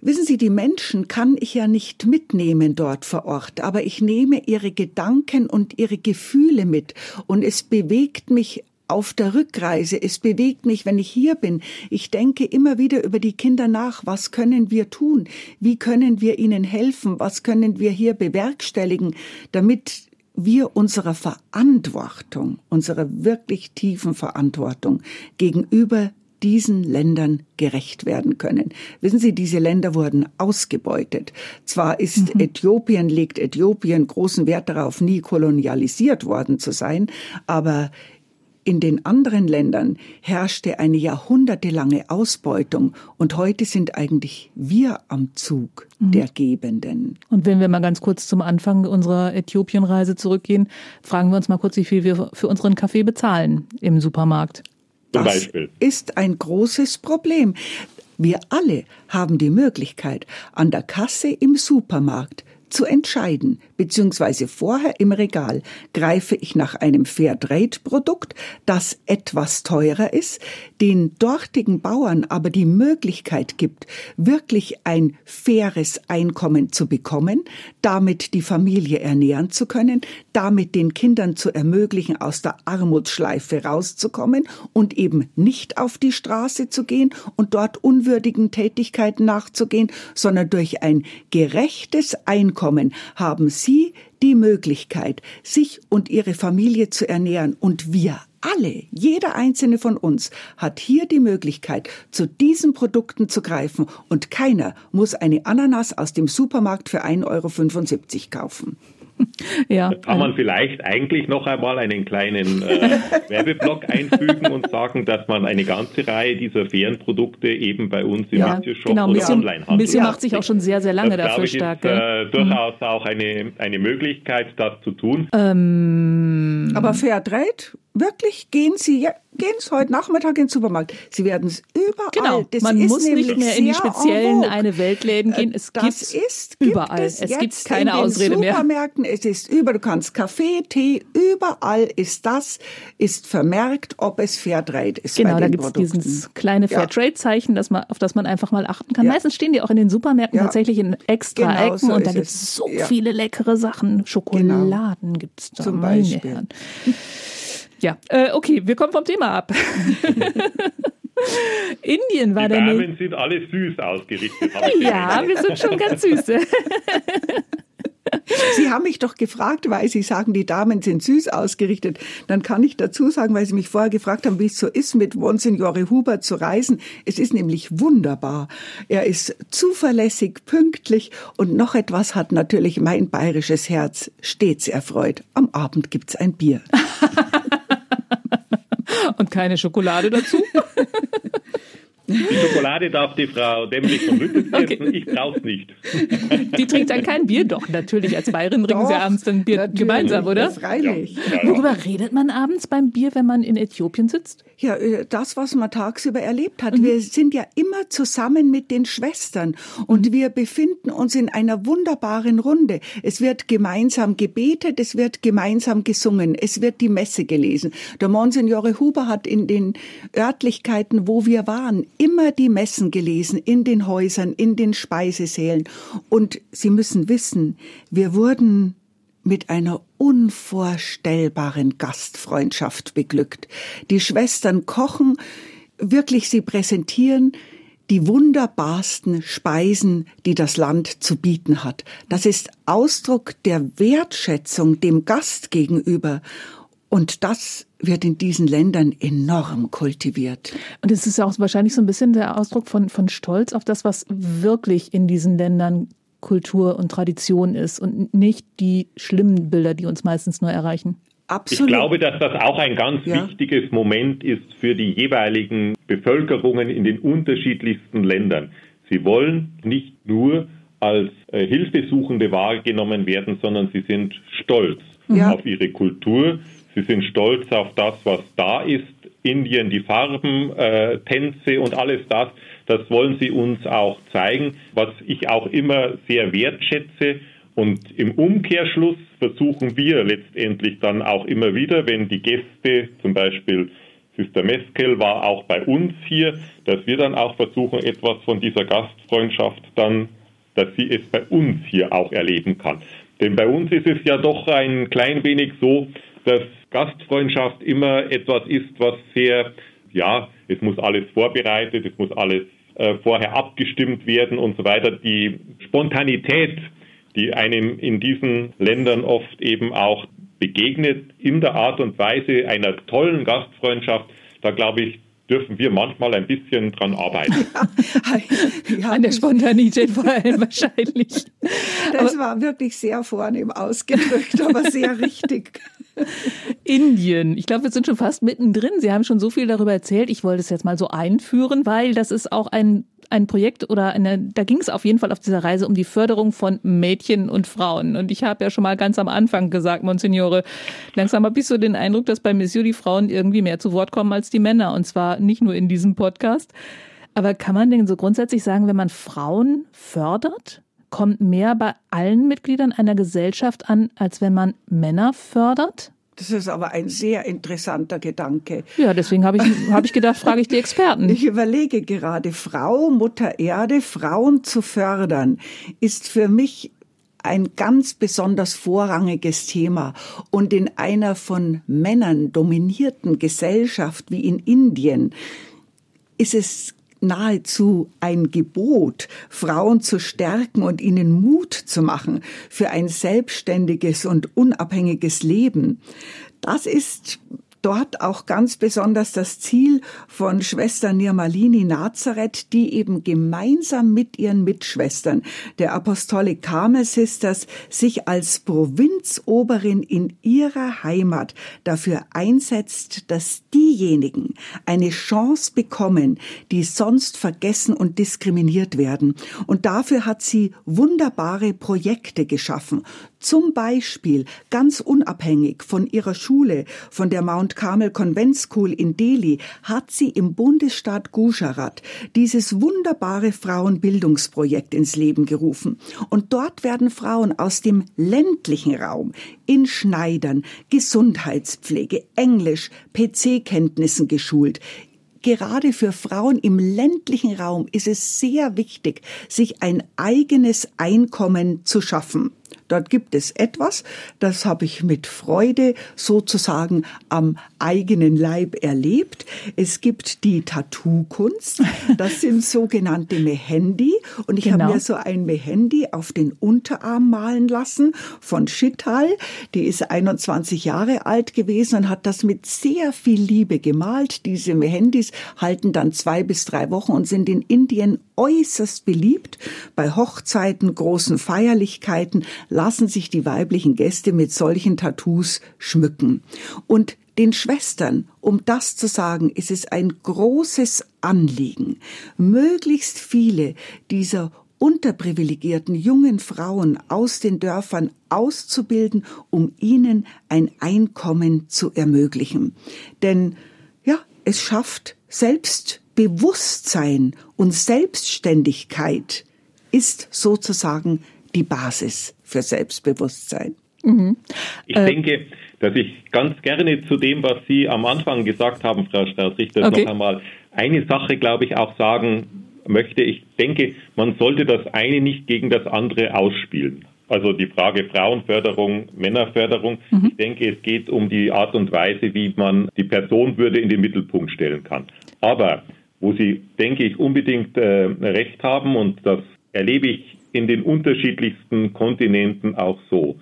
Wissen Sie, die Menschen kann ich ja nicht mitnehmen dort vor Ort, aber ich nehme ihre Gedanken und ihre Gefühle mit und es bewegt mich auf der Rückreise. Es bewegt mich, wenn ich hier bin. Ich denke immer wieder über die Kinder nach. Was können wir tun? Wie können wir ihnen helfen? Was können wir hier bewerkstelligen, damit wir unserer Verantwortung, unserer wirklich tiefen Verantwortung gegenüber diesen Ländern gerecht werden können. Wissen Sie, diese Länder wurden ausgebeutet. Zwar ist mhm. Äthiopien, legt Äthiopien großen Wert darauf, nie kolonialisiert worden zu sein, aber in den anderen Ländern herrschte eine jahrhundertelange Ausbeutung und heute sind eigentlich wir am Zug mhm. der Gebenden. Und wenn wir mal ganz kurz zum Anfang unserer Äthiopienreise zurückgehen, fragen wir uns mal kurz, wie viel wir für unseren Kaffee bezahlen im Supermarkt. Zum das Beispiel. ist ein großes Problem. Wir alle haben die Möglichkeit, an der Kasse im Supermarkt zu entscheiden, beziehungsweise vorher im Regal greife ich nach einem Fairtrade-Produkt, das etwas teurer ist, den dortigen Bauern aber die Möglichkeit gibt, wirklich ein faires Einkommen zu bekommen, damit die Familie ernähren zu können, damit den Kindern zu ermöglichen, aus der Armutsschleife rauszukommen und eben nicht auf die Straße zu gehen und dort unwürdigen Tätigkeiten nachzugehen, sondern durch ein gerechtes Einkommen haben sie die Möglichkeit, sich und ihre Familie zu ernähren und wir alle, jeder einzelne von uns hat hier die Möglichkeit, zu diesen Produkten zu greifen und keiner muss eine Ananas aus dem Supermarkt für 1,75 Euro kaufen. Ja. Kann man vielleicht eigentlich noch einmal einen kleinen äh, Werbeblock einfügen und sagen, dass man eine ganze Reihe dieser fairen Produkte eben bei uns im ja, Shop genau, oder Mission, online hat. Mission macht sich auch schon sehr, sehr lange das, dafür ich, stark. Ist, äh, durchaus mhm. auch eine, eine Möglichkeit, das zu tun. Ähm, Aber Fairtrade Wirklich, gehen Sie, gehen Sie heute Nachmittag in den Supermarkt. Sie werden es überall. Genau, das man muss nicht mehr in die speziellen eine Weltläden gehen. Es das gibt ist, gibt überall. Es, es gibt keine Ausrede mehr. In Supermärkten, es ist über, du kannst Kaffee, Tee, überall ist das, ist vermerkt, ob es Fairtrade ist. Genau, da gibt es dieses kleine Fairtrade-Zeichen, das auf das man einfach mal achten kann. Ja. Meistens stehen die auch in den Supermärkten ja. tatsächlich in extra genau, Ecken so und da gibt es so ja. viele leckere Sachen. Schokoladen genau. gibt es da. Zum Beispiel. Ja, äh, okay, wir kommen vom Thema ab. Indien war Die der Damen sind alle süß ausgerichtet. ja, wir sind schon ganz süße. Sie haben mich doch gefragt, weil Sie sagen, die Damen sind süß ausgerichtet. Dann kann ich dazu sagen, weil Sie mich vorher gefragt haben, wie es so ist, mit Monsignore Huber zu reisen. Es ist nämlich wunderbar. Er ist zuverlässig, pünktlich und noch etwas hat natürlich mein bayerisches Herz stets erfreut. Am Abend gibt's ein Bier. und keine Schokolade dazu? Die Schokolade darf die Frau Dämmlich von Lüttitz okay. essen, ich brauch's nicht. Die trinkt dann kein Bier, doch, natürlich. Als Bayerin trinken sie abends dann Bier natürlich. gemeinsam, oder? Freilich. Ja, ja, Worüber redet man abends beim Bier, wenn man in Äthiopien sitzt? Ja, äh, das, was man tagsüber erlebt hat. Mhm. Wir sind ja immer zusammen mit den Schwestern und mhm. wir befinden uns in einer wunderbaren Runde. Es wird gemeinsam gebetet, es wird gemeinsam gesungen, es wird die Messe gelesen. Der Monsignore Huber hat in den Örtlichkeiten, wo wir waren, immer die Messen gelesen, in den Häusern, in den Speisesälen. Und Sie müssen wissen, wir wurden mit einer unvorstellbaren Gastfreundschaft beglückt. Die Schwestern kochen, wirklich sie präsentieren die wunderbarsten Speisen, die das Land zu bieten hat. Das ist Ausdruck der Wertschätzung dem Gast gegenüber. Und das wird in diesen Ländern enorm kultiviert. Und es ist auch wahrscheinlich so ein bisschen der Ausdruck von, von Stolz auf das, was wirklich in diesen Ländern Kultur und Tradition ist und nicht die schlimmen Bilder, die uns meistens nur erreichen. Absolut. Ich glaube, dass das auch ein ganz ja. wichtiges Moment ist für die jeweiligen Bevölkerungen in den unterschiedlichsten Ländern. Sie wollen nicht nur als äh, Hilfesuchende wahrgenommen werden, sondern sie sind stolz ja. auf ihre Kultur, Sie sind stolz auf das, was da ist. Indien, die Farben, äh, Tänze und alles das. Das wollen sie uns auch zeigen, was ich auch immer sehr wertschätze. Und im Umkehrschluss versuchen wir letztendlich dann auch immer wieder, wenn die Gäste, zum Beispiel Sister Meskel war auch bei uns hier, dass wir dann auch versuchen, etwas von dieser Gastfreundschaft dann, dass sie es bei uns hier auch erleben kann. Denn bei uns ist es ja doch ein klein wenig so, dass Gastfreundschaft immer etwas ist, was sehr, ja, es muss alles vorbereitet, es muss alles äh, vorher abgestimmt werden und so weiter. Die Spontanität, die einem in diesen Ländern oft eben auch begegnet, in der Art und Weise einer tollen Gastfreundschaft, da glaube ich, dürfen wir manchmal ein bisschen dran arbeiten. Ja, ja, An der Spontanität vor allem wahrscheinlich. Das aber, war wirklich sehr vornehm ausgedrückt, aber sehr richtig. Indien. Ich glaube, wir sind schon fast mittendrin. Sie haben schon so viel darüber erzählt. Ich wollte es jetzt mal so einführen, weil das ist auch ein ein Projekt oder eine, da ging es auf jeden Fall auf dieser Reise um die Förderung von Mädchen und Frauen. Und ich habe ja schon mal ganz am Anfang gesagt, Monsignore, langsam habe ich so den Eindruck, dass bei Missio die Frauen irgendwie mehr zu Wort kommen als die Männer. Und zwar nicht nur in diesem Podcast. Aber kann man denn so grundsätzlich sagen, wenn man Frauen fördert, kommt mehr bei allen Mitgliedern einer Gesellschaft an, als wenn man Männer fördert? Das ist aber ein sehr interessanter Gedanke. Ja, deswegen habe ich, hab ich gedacht, frage ich die Experten. Ich überlege gerade, Frau, Mutter Erde, Frauen zu fördern, ist für mich ein ganz besonders vorrangiges Thema. Und in einer von Männern dominierten Gesellschaft wie in Indien ist es nahezu ein Gebot, Frauen zu stärken und ihnen Mut zu machen für ein selbstständiges und unabhängiges Leben. Das ist dort auch ganz besonders das Ziel von Schwester Nirmalini Nazareth, die eben gemeinsam mit ihren Mitschwestern der Apostolic Carmel Sisters sich als Provinzoberin in ihrer Heimat dafür einsetzt, dass diejenigen eine Chance bekommen, die sonst vergessen und diskriminiert werden. Und dafür hat sie wunderbare Projekte geschaffen. Zum Beispiel ganz unabhängig von ihrer Schule, von der Mount Carmel Convent School in Delhi, hat sie im Bundesstaat Gujarat dieses wunderbare Frauenbildungsprojekt ins Leben gerufen. Und dort werden Frauen aus dem ländlichen Raum in Schneidern, Gesundheitspflege, Englisch, PC-Kenntnissen geschult, gerade für Frauen im ländlichen Raum ist es sehr wichtig, sich ein eigenes Einkommen zu schaffen. Dort gibt es etwas, das habe ich mit Freude sozusagen am eigenen Leib erlebt. Es gibt die Tattoo-Kunst. Das sind sogenannte Mehendi. Und ich genau. habe mir so ein Mehendi auf den Unterarm malen lassen von Schittal. Die ist 21 Jahre alt gewesen und hat das mit sehr viel Liebe gemalt. Diese Mehendis halten dann zwei bis drei Wochen und sind in Indien äußerst beliebt. Bei Hochzeiten, großen Feierlichkeiten lassen sich die weiblichen Gäste mit solchen Tattoos schmücken. Und den Schwestern, um das zu sagen, ist es ein großes Anliegen, möglichst viele dieser unterprivilegierten jungen Frauen aus den Dörfern auszubilden, um ihnen ein Einkommen zu ermöglichen. Denn ja, es schafft Selbstbewusstsein und Selbstständigkeit ist sozusagen die Basis für Selbstbewusstsein. Mhm. Ich äh, denke, dass ich ganz gerne zu dem, was Sie am Anfang gesagt haben, Frau Strauß-Richter, okay. noch einmal eine Sache, glaube ich, auch sagen möchte. Ich denke, man sollte das eine nicht gegen das andere ausspielen. Also die Frage Frauenförderung, Männerförderung. Mhm. Ich denke, es geht um die Art und Weise, wie man die Personenwürde in den Mittelpunkt stellen kann. Aber wo Sie, denke ich, unbedingt äh, recht haben, und das erlebe ich in den unterschiedlichsten Kontinenten auch so.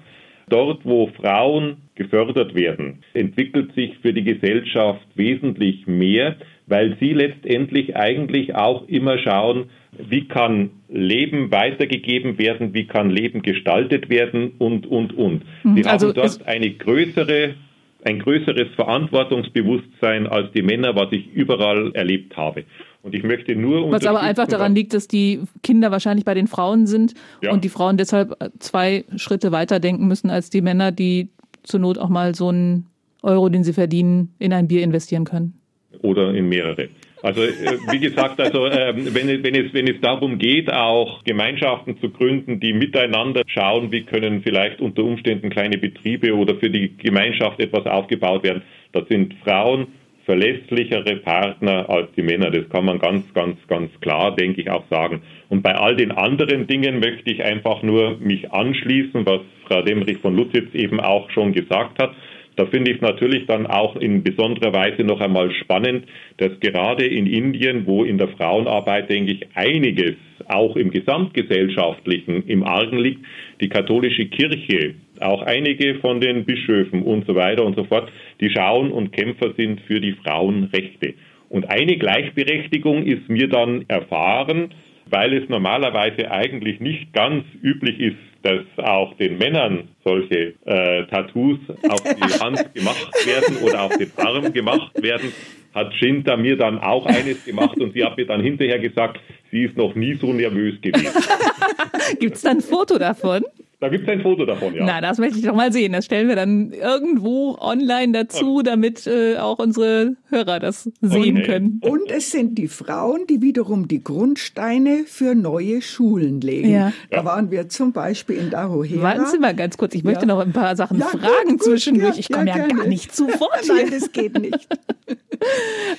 Dort, wo Frauen gefördert werden, entwickelt sich für die Gesellschaft wesentlich mehr, weil sie letztendlich eigentlich auch immer schauen, wie kann Leben weitergegeben werden, wie kann Leben gestaltet werden und, und, und. Mhm. Sie also haben dort eine größere, ein größeres Verantwortungsbewusstsein als die Männer, was ich überall erlebt habe. Und ich möchte nur Was aber einfach daran liegt, dass die Kinder wahrscheinlich bei den Frauen sind ja. und die Frauen deshalb zwei Schritte weiter denken müssen als die Männer, die zur Not auch mal so einen Euro, den sie verdienen, in ein Bier investieren können. Oder in mehrere. Also äh, wie gesagt, also äh, wenn, wenn, es, wenn es darum geht, auch Gemeinschaften zu gründen, die miteinander schauen, wie können vielleicht unter Umständen kleine Betriebe oder für die Gemeinschaft etwas aufgebaut werden, da sind Frauen verlässlichere Partner als die Männer. Das kann man ganz, ganz, ganz klar, denke ich, auch sagen. Und bei all den anderen Dingen möchte ich einfach nur mich anschließen, was Frau Demrich von Lutzitz eben auch schon gesagt hat. Da finde ich es natürlich dann auch in besonderer Weise noch einmal spannend, dass gerade in Indien, wo in der Frauenarbeit, denke ich, einiges auch im Gesamtgesellschaftlichen im Argen liegt, die katholische Kirche, auch einige von den Bischöfen und so weiter und so fort, die schauen und Kämpfer sind für die Frauenrechte. Und eine Gleichberechtigung ist mir dann erfahren, weil es normalerweise eigentlich nicht ganz üblich ist, dass auch den Männern solche äh, Tattoos auf die Hand gemacht werden oder auf den Arm gemacht werden, hat Shinta mir dann auch eines gemacht und sie hat mir dann hinterher gesagt, sie ist noch nie so nervös gewesen. Gibt es da ein Foto davon? Da gibt es ein Foto davon, ja. Na, das möchte ich doch mal sehen. Das stellen wir dann irgendwo online dazu, damit äh, auch unsere Hörer das sehen okay. können. Und es sind die Frauen, die wiederum die Grundsteine für neue Schulen legen. Ja. Da waren wir zum Beispiel in Darohera. Warten Sie mal ganz kurz, ich möchte ja. noch ein paar Sachen fragen gut, gut, zwischendurch. ich komme ja, gar nicht zu Wort. Nein, das geht nicht.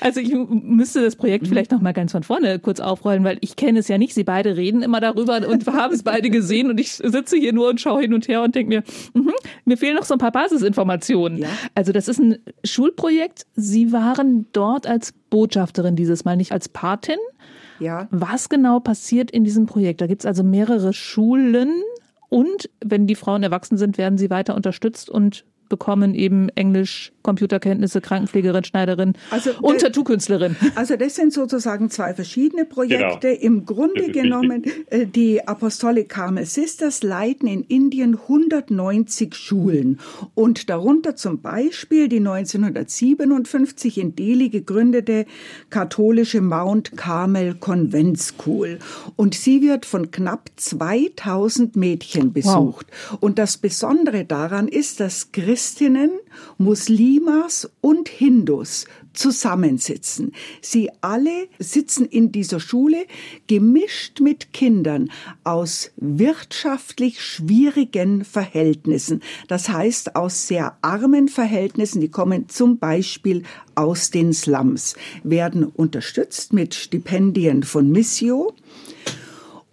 Also ich müsste das Projekt mhm. vielleicht noch mal ganz von vorne kurz aufrollen, weil ich kenne es ja nicht. Sie beide reden immer darüber und haben es beide gesehen und ich sitze hier nur und schaue hin und her und denke mir, mh, mir fehlen noch so ein paar Basisinformationen. Ja. Also das ist ein Schulprojekt. Sie waren dort als Botschafterin dieses Mal, nicht als Patin. Ja. Was genau passiert in diesem Projekt? Da gibt es also mehrere Schulen und wenn die Frauen erwachsen sind, werden sie weiter unterstützt und bekommen eben Englisch, Computerkenntnisse, Krankenpflegerin, Schneiderin also und Tattoo-Künstlerin. Also das sind sozusagen zwei verschiedene Projekte. Genau. Im Grunde genommen, äh, die Apostolic Carmel Sisters leiten in Indien 190 Schulen und darunter zum Beispiel die 1957 in Delhi gegründete katholische Mount Carmel Convent School. Und sie wird von knapp 2000 Mädchen besucht. Wow. Und das Besondere daran ist, dass Christinnen, Muslimas und Hindus zusammensitzen. Sie alle sitzen in dieser Schule gemischt mit Kindern aus wirtschaftlich schwierigen Verhältnissen. Das heißt aus sehr armen Verhältnissen, die kommen zum Beispiel aus den Slums, werden unterstützt mit Stipendien von Missio.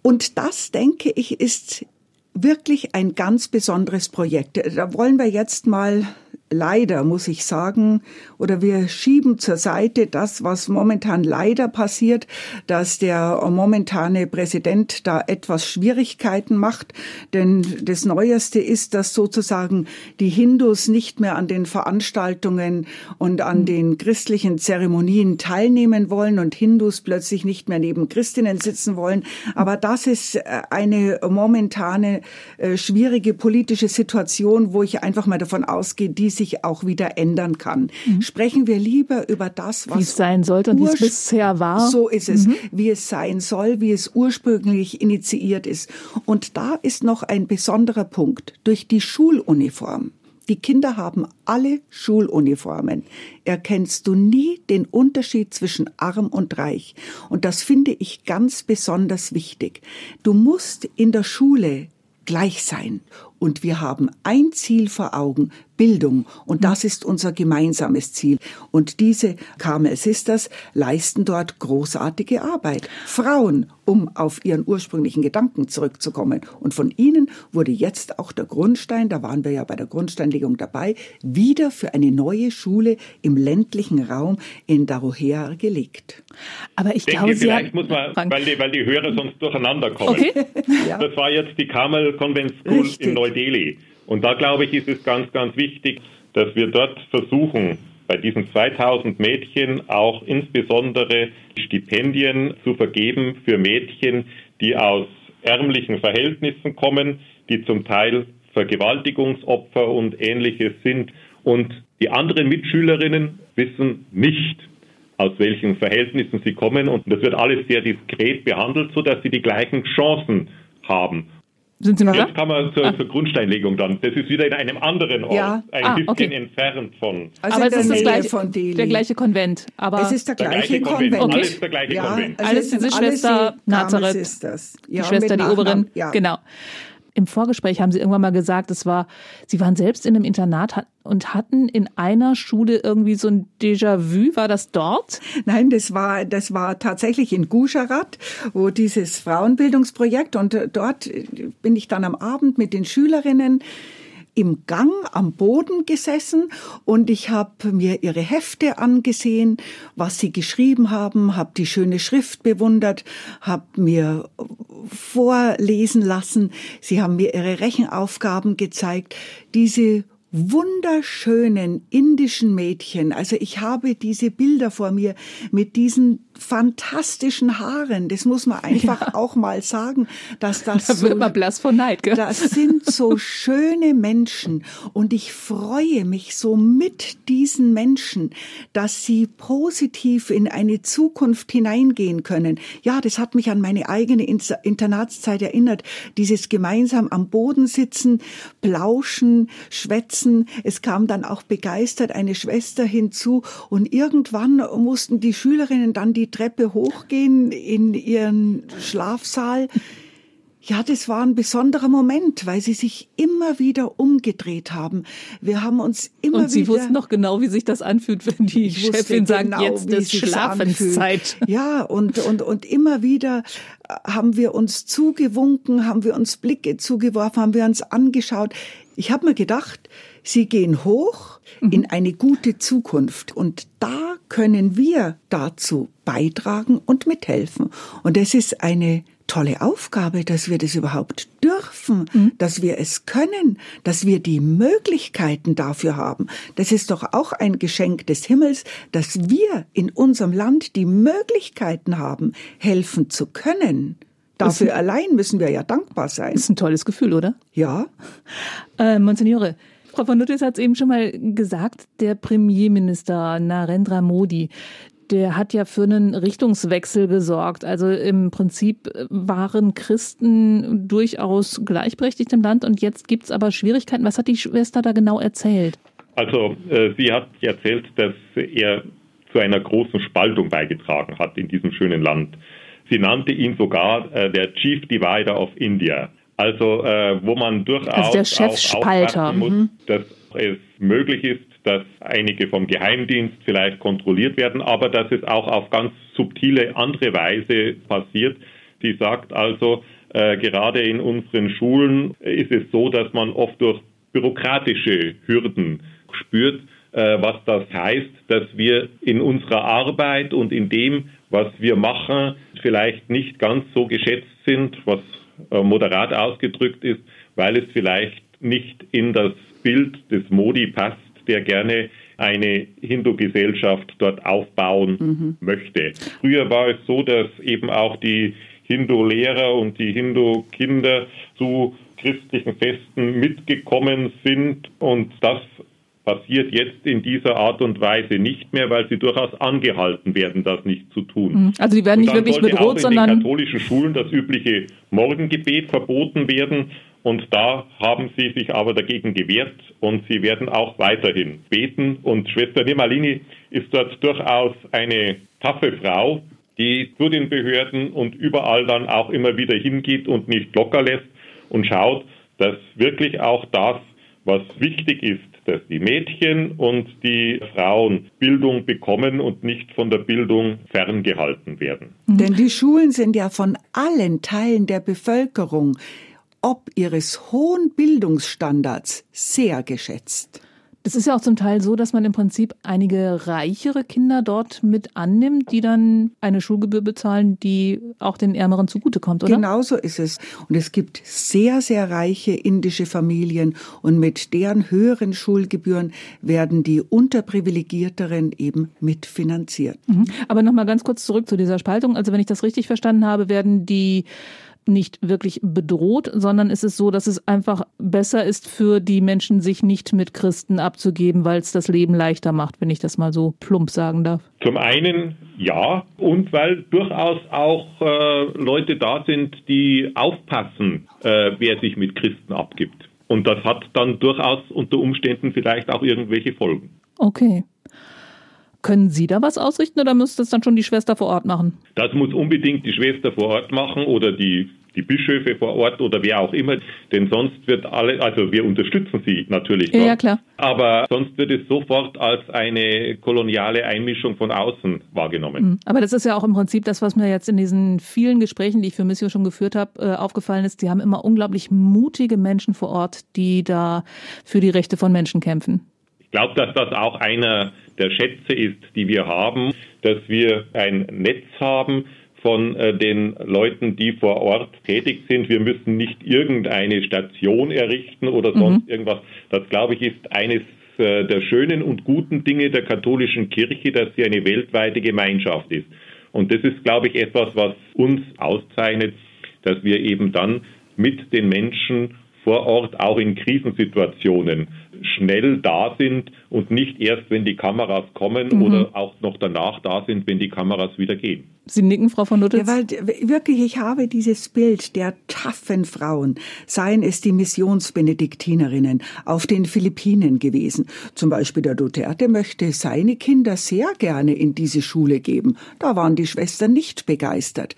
Und das, denke ich, ist wirklich ein ganz besonderes Projekt. Da wollen wir jetzt mal leider, muss ich sagen, oder wir schieben zur Seite das, was momentan leider passiert, dass der momentane Präsident da etwas Schwierigkeiten macht. Denn das Neueste ist, dass sozusagen die Hindus nicht mehr an den Veranstaltungen und an den christlichen Zeremonien teilnehmen wollen und Hindus plötzlich nicht mehr neben Christinnen sitzen wollen. Aber das ist äh, eine momentane äh, schwierige politische Situation, wo ich einfach mal davon ausgehe, die sich auch wieder ändern kann. Mhm. Sprechen wir lieber über das, was wie es sein sollte und wie es bisher war. So ist es, mhm. wie es sein soll, wie es ursprünglich initiiert ist. Und da ist noch ein besonderer Punkt. Durch die Schuluniform. Die Kinder haben alle Schuluniformen. Erkennst du nie den Unterschied zwischen arm und reich. Und das finde ich ganz besonders wichtig. Du musst in der Schule gleich sein. Und wir haben ein Ziel vor Augen, Bildung. Und das ist unser gemeinsames Ziel. Und diese Carmel Sisters leisten dort großartige Arbeit. Frauen, um auf ihren ursprünglichen Gedanken zurückzukommen. Und von ihnen wurde jetzt auch der Grundstein, da waren wir ja bei der Grundsteinlegung dabei, wieder für eine neue Schule im ländlichen Raum in Darohea gelegt. Aber ich, ich denke, glaube, Sie vielleicht muss man, weil die, weil die Hörer sonst durcheinander kommen. Okay. Das war jetzt die Carmel Convent School Richtig. in Neu-Delhi. Und da glaube ich, ist es ganz, ganz wichtig, dass wir dort versuchen, bei diesen 2000 Mädchen auch insbesondere Stipendien zu vergeben für Mädchen, die aus ärmlichen Verhältnissen kommen, die zum Teil Vergewaltigungsopfer und ähnliches sind. Und die anderen Mitschülerinnen wissen nicht, aus welchen Verhältnissen sie kommen. Und das wird alles sehr diskret behandelt, sodass sie die gleichen Chancen haben. Sind Sie noch Jetzt da? kann man zur, ah. zur, Grundsteinlegung dann. Das ist wieder in einem anderen Ort, ja. ein ah, bisschen okay. entfernt von. Also aber es ist das gleiche, von Delhi. der gleiche Konvent. Aber es ist der gleiche, der gleiche Konvent. Konvent. Okay. Alles der gleiche ja, Konvent. Also alles diese Schwester Nazareth. Ist das. Ja, die Schwester, die Oberin. Ja. Genau. Im Vorgespräch haben Sie irgendwann mal gesagt, es war, Sie waren selbst in einem Internat und hatten in einer Schule irgendwie so ein Déjà-vu. War das dort? Nein, das war, das war tatsächlich in Gujarat, wo dieses Frauenbildungsprojekt und dort bin ich dann am Abend mit den Schülerinnen im Gang am Boden gesessen und ich habe mir ihre Hefte angesehen, was sie geschrieben haben, habe die schöne Schrift bewundert, habe mir vorlesen lassen, sie haben mir ihre Rechenaufgaben gezeigt. Diese wunderschönen indischen Mädchen. Also ich habe diese Bilder vor mir mit diesen fantastischen Haaren. Das muss man einfach ja. auch mal sagen, dass das da wird so, man blass von Neid, gell? Das sind so schöne Menschen und ich freue mich so mit diesen Menschen, dass sie positiv in eine Zukunft hineingehen können. Ja, das hat mich an meine eigene Internatszeit erinnert. Dieses gemeinsam am Boden sitzen, plauschen, schwätzen. Es kam dann auch begeistert eine Schwester hinzu und irgendwann mussten die Schülerinnen dann die Treppe hochgehen in ihren Schlafsaal. Ja, das war ein besonderer Moment, weil sie sich immer wieder umgedreht haben. Wir haben uns immer Und Sie wieder, wussten noch genau, wie sich das anfühlt, wenn die Chefin sagt, genau, jetzt ist Schlafenszeit. Ja, und, und, und immer wieder haben wir uns zugewunken, haben wir uns Blicke zugeworfen, haben wir uns angeschaut. Ich habe mir gedacht, sie gehen hoch mhm. in eine gute Zukunft. Und da können wir dazu beitragen und mithelfen. Und es ist eine tolle Aufgabe, dass wir das überhaupt dürfen, mhm. dass wir es können, dass wir die Möglichkeiten dafür haben. Das ist doch auch ein Geschenk des Himmels, dass wir in unserem Land die Möglichkeiten haben, helfen zu können. Dafür allein müssen wir ja dankbar sein. Das ist ein tolles Gefühl, oder? Ja. Äh, Monsignore, Frau von Nuttis hat es eben schon mal gesagt, der Premierminister Narendra Modi, der hat ja für einen Richtungswechsel gesorgt. Also im Prinzip waren Christen durchaus gleichberechtigt im Land und jetzt gibt es aber Schwierigkeiten. Was hat die Schwester da genau erzählt? Also äh, sie hat erzählt, dass er zu einer großen Spaltung beigetragen hat in diesem schönen Land. Sie nannte ihn sogar äh, der Chief Divider of India. Also äh, wo man durchaus also der Chefspalter. muss, mhm. dass es möglich ist, dass einige vom Geheimdienst vielleicht kontrolliert werden, aber dass es auch auf ganz subtile andere Weise passiert. Sie sagt also, äh, gerade in unseren Schulen ist es so, dass man oft durch bürokratische Hürden spürt, äh, was das heißt, dass wir in unserer Arbeit und in dem, was wir machen, vielleicht nicht ganz so geschätzt sind, was äh, moderat ausgedrückt ist, weil es vielleicht nicht in das Bild des Modi passt, der gerne eine Hindu-Gesellschaft dort aufbauen mhm. möchte. Früher war es so, dass eben auch die Hindu-Lehrer und die Hindu-Kinder zu christlichen Festen mitgekommen sind und das passiert jetzt in dieser Art und Weise nicht mehr, weil sie durchaus angehalten werden, das nicht zu tun. Mhm. Also die werden nicht wirklich bedroht, auch sondern in den katholischen Schulen das übliche Morgengebet verboten werden und da haben sie sich aber dagegen gewehrt und sie werden auch weiterhin beten. Und Schwester Nimalini ist dort durchaus eine taffe Frau, die zu den Behörden und überall dann auch immer wieder hingeht und nicht locker lässt und schaut, dass wirklich auch das, was wichtig ist, dass die Mädchen und die Frauen Bildung bekommen und nicht von der Bildung ferngehalten werden. Denn die Schulen sind ja von allen Teilen der Bevölkerung ob ihres hohen Bildungsstandards sehr geschätzt. Es ist ja auch zum Teil so, dass man im Prinzip einige reichere Kinder dort mit annimmt, die dann eine Schulgebühr bezahlen, die auch den Ärmeren zugutekommt, oder? Genau so ist es. Und es gibt sehr, sehr reiche indische Familien und mit deren höheren Schulgebühren werden die Unterprivilegierteren eben mitfinanziert. Mhm. Aber nochmal ganz kurz zurück zu dieser Spaltung. Also wenn ich das richtig verstanden habe, werden die nicht wirklich bedroht, sondern es ist so, dass es einfach besser ist für die Menschen, sich nicht mit Christen abzugeben, weil es das Leben leichter macht, wenn ich das mal so plump sagen darf. Zum einen ja, und weil durchaus auch äh, Leute da sind, die aufpassen, äh, wer sich mit Christen abgibt. Und das hat dann durchaus unter Umständen vielleicht auch irgendwelche Folgen. Okay. Können Sie da was ausrichten oder müsste es dann schon die Schwester vor Ort machen? Das muss unbedingt die Schwester vor Ort machen oder die die Bischöfe vor Ort oder wer auch immer, denn sonst wird alle, also wir unterstützen sie natürlich, ja, ja, klar. aber sonst wird es sofort als eine koloniale Einmischung von außen wahrgenommen. Mhm. Aber das ist ja auch im Prinzip das, was mir jetzt in diesen vielen Gesprächen, die ich für Missio schon geführt habe, äh, aufgefallen ist. Die haben immer unglaublich mutige Menschen vor Ort, die da für die Rechte von Menschen kämpfen. Ich glaube, dass das auch einer der Schätze ist, die wir haben, dass wir ein Netz haben, von äh, den Leuten, die vor Ort tätig sind. Wir müssen nicht irgendeine Station errichten oder sonst mhm. irgendwas. Das, glaube ich, ist eines äh, der schönen und guten Dinge der katholischen Kirche, dass sie eine weltweite Gemeinschaft ist. Und das ist, glaube ich, etwas, was uns auszeichnet, dass wir eben dann mit den Menschen vor Ort auch in Krisensituationen schnell da sind und nicht erst, wenn die Kameras kommen mhm. oder auch noch danach da sind, wenn die Kameras wieder gehen. Sie nicken, Frau von Lutitz? Ja, weil wirklich, ich habe dieses Bild der taffen Frauen, seien es die Missionsbenediktinerinnen, auf den Philippinen gewesen. Zum Beispiel der Duterte möchte seine Kinder sehr gerne in diese Schule geben. Da waren die Schwestern nicht begeistert.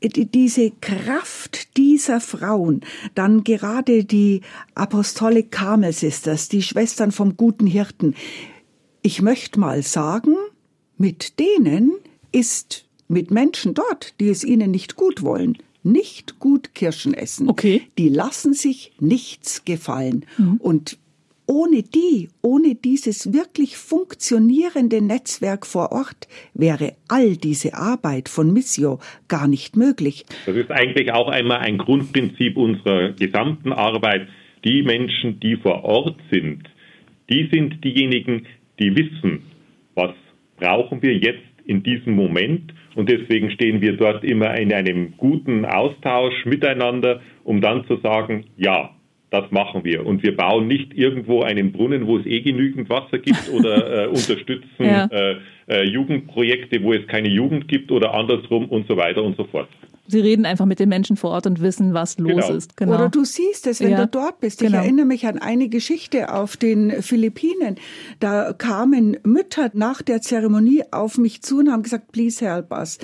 Diese Kraft dieser Frauen, dann gerade die Apostolic Carmel Sisters, die Schwestern vom guten Hirten. Ich möchte mal sagen, mit denen ist mit Menschen dort, die es ihnen nicht gut wollen, nicht gut Kirschen essen. Okay. Die lassen sich nichts gefallen. Mhm. Und ohne die, ohne dieses wirklich funktionierende Netzwerk vor Ort wäre all diese Arbeit von Missio gar nicht möglich. Das ist eigentlich auch einmal ein Grundprinzip unserer gesamten Arbeit. Die Menschen, die vor Ort sind, die sind diejenigen, die wissen, was brauchen wir jetzt in diesem Moment. Und deswegen stehen wir dort immer in einem guten Austausch miteinander, um dann zu sagen, ja, das machen wir. Und wir bauen nicht irgendwo einen Brunnen, wo es eh genügend Wasser gibt oder äh, unterstützen ja. äh, äh, Jugendprojekte, wo es keine Jugend gibt oder andersrum und so weiter und so fort. Sie reden einfach mit den Menschen vor Ort und wissen, was los genau. ist. Genau. Oder du siehst es, wenn ja. du dort bist. Ich genau. erinnere mich an eine Geschichte auf den Philippinen. Da kamen Mütter nach der Zeremonie auf mich zu und haben gesagt, please help us.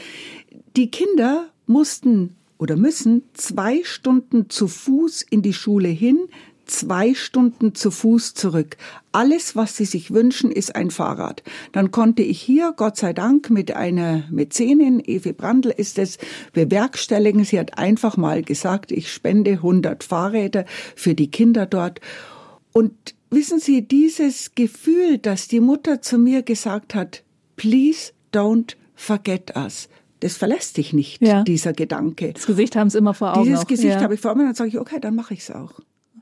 Die Kinder mussten oder müssen zwei Stunden zu Fuß in die Schule hin, zwei Stunden zu Fuß zurück. Alles, was sie sich wünschen, ist ein Fahrrad. Dann konnte ich hier, Gott sei Dank, mit einer Mäzenin, Evi Brandl, ist es bewerkstelligen. Sie hat einfach mal gesagt, ich spende 100 Fahrräder für die Kinder dort. Und wissen Sie, dieses Gefühl, dass die Mutter zu mir gesagt hat, please don't forget us. Das verlässt dich nicht, ja. dieser Gedanke. Das Gesicht haben Sie immer vor Augen. Dieses auch. Gesicht ja. habe ich vor Augen und dann sage ich, okay, dann mache ich es auch.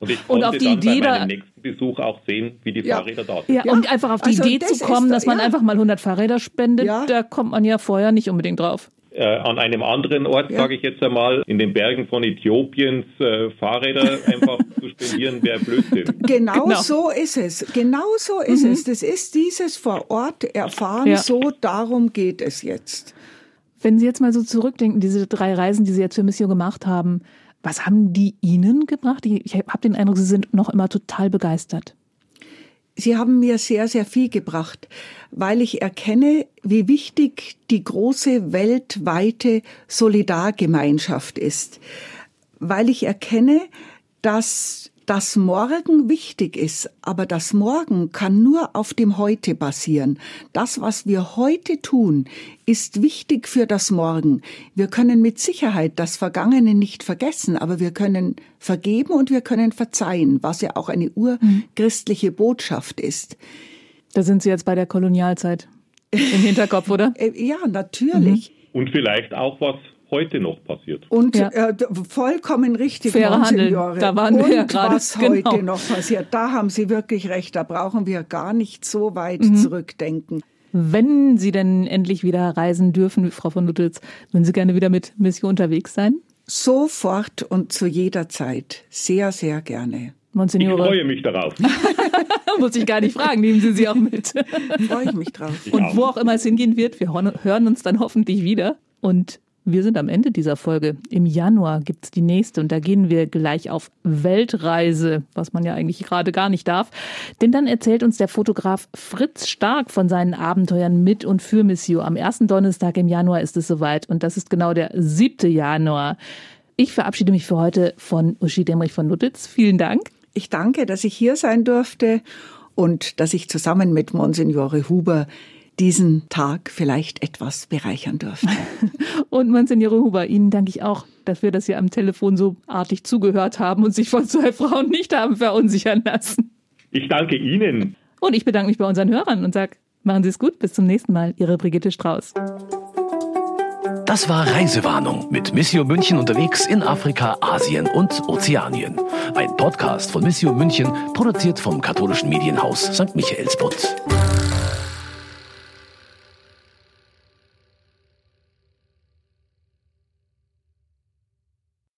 Und ich und auf die dann Idee bei meinem nächsten Besuch auch sehen, wie die ja. Fahrräder da sind. Ja, und einfach auf die also Idee zu kommen, dass man einfach mal 100 Fahrräder spendet, da kommt man ja vorher nicht unbedingt drauf. Äh, an einem anderen Ort, ja. sage ich jetzt einmal, in den Bergen von Äthiopiens äh, Fahrräder einfach zu spendieren, wäre Blödsinn. Genau, genau, so ist es. Genau so ist mhm. es. Das ist dieses vor Ort erfahren, ja. so darum geht es jetzt. Wenn Sie jetzt mal so zurückdenken, diese drei Reisen, die Sie jetzt für Mission gemacht haben, was haben die Ihnen gebracht? Ich habe den Eindruck, Sie sind noch immer total begeistert. Sie haben mir sehr, sehr viel gebracht, weil ich erkenne, wie wichtig die große weltweite Solidargemeinschaft ist. Weil ich erkenne, dass das Morgen wichtig ist, aber das Morgen kann nur auf dem Heute basieren. Das, was wir heute tun, ist wichtig für das Morgen. Wir können mit Sicherheit das Vergangene nicht vergessen, aber wir können vergeben und wir können verzeihen, was ja auch eine urchristliche Botschaft ist. Da sind Sie jetzt bei der Kolonialzeit im Hinterkopf, oder? Äh, ja, natürlich. Mhm. Und vielleicht auch was heute noch passiert. Und ja. äh, vollkommen richtig, Faire Monsignore. Da waren wir Und ja gerade. was genau. heute noch passiert, da haben Sie wirklich recht. Da brauchen wir gar nicht so weit mhm. zurückdenken. Wenn Sie denn endlich wieder reisen dürfen, Frau von Luttels, würden Sie gerne wieder mit Mission unterwegs sein? Sofort und zu jeder Zeit. Sehr, sehr gerne. Monsignore. Ich freue mich darauf. Muss ich gar nicht fragen, nehmen Sie sie auch mit. freue ich mich drauf. Und wo auch immer es hingehen wird, wir hören uns dann hoffentlich wieder. Und wir sind am Ende dieser Folge. Im Januar gibt es die nächste und da gehen wir gleich auf Weltreise, was man ja eigentlich gerade gar nicht darf. Denn dann erzählt uns der Fotograf Fritz Stark von seinen Abenteuern mit und für Missio. Am ersten Donnerstag im Januar ist es soweit und das ist genau der 7. Januar. Ich verabschiede mich für heute von Uschi Demrich von Lutitz. Vielen Dank. Ich danke, dass ich hier sein durfte und dass ich zusammen mit Monsignore Huber diesen Tag vielleicht etwas bereichern dürfte. Und Monsignore Huber, Ihnen danke ich auch dafür, dass Sie am Telefon so artig zugehört haben und sich von zwei Frauen nicht haben verunsichern lassen. Ich danke Ihnen. Und ich bedanke mich bei unseren Hörern und sage, machen Sie es gut, bis zum nächsten Mal. Ihre Brigitte Strauß. Das war Reisewarnung mit Missio München unterwegs in Afrika, Asien und Ozeanien. Ein Podcast von Missio München, produziert vom katholischen Medienhaus St. Michaelsbund.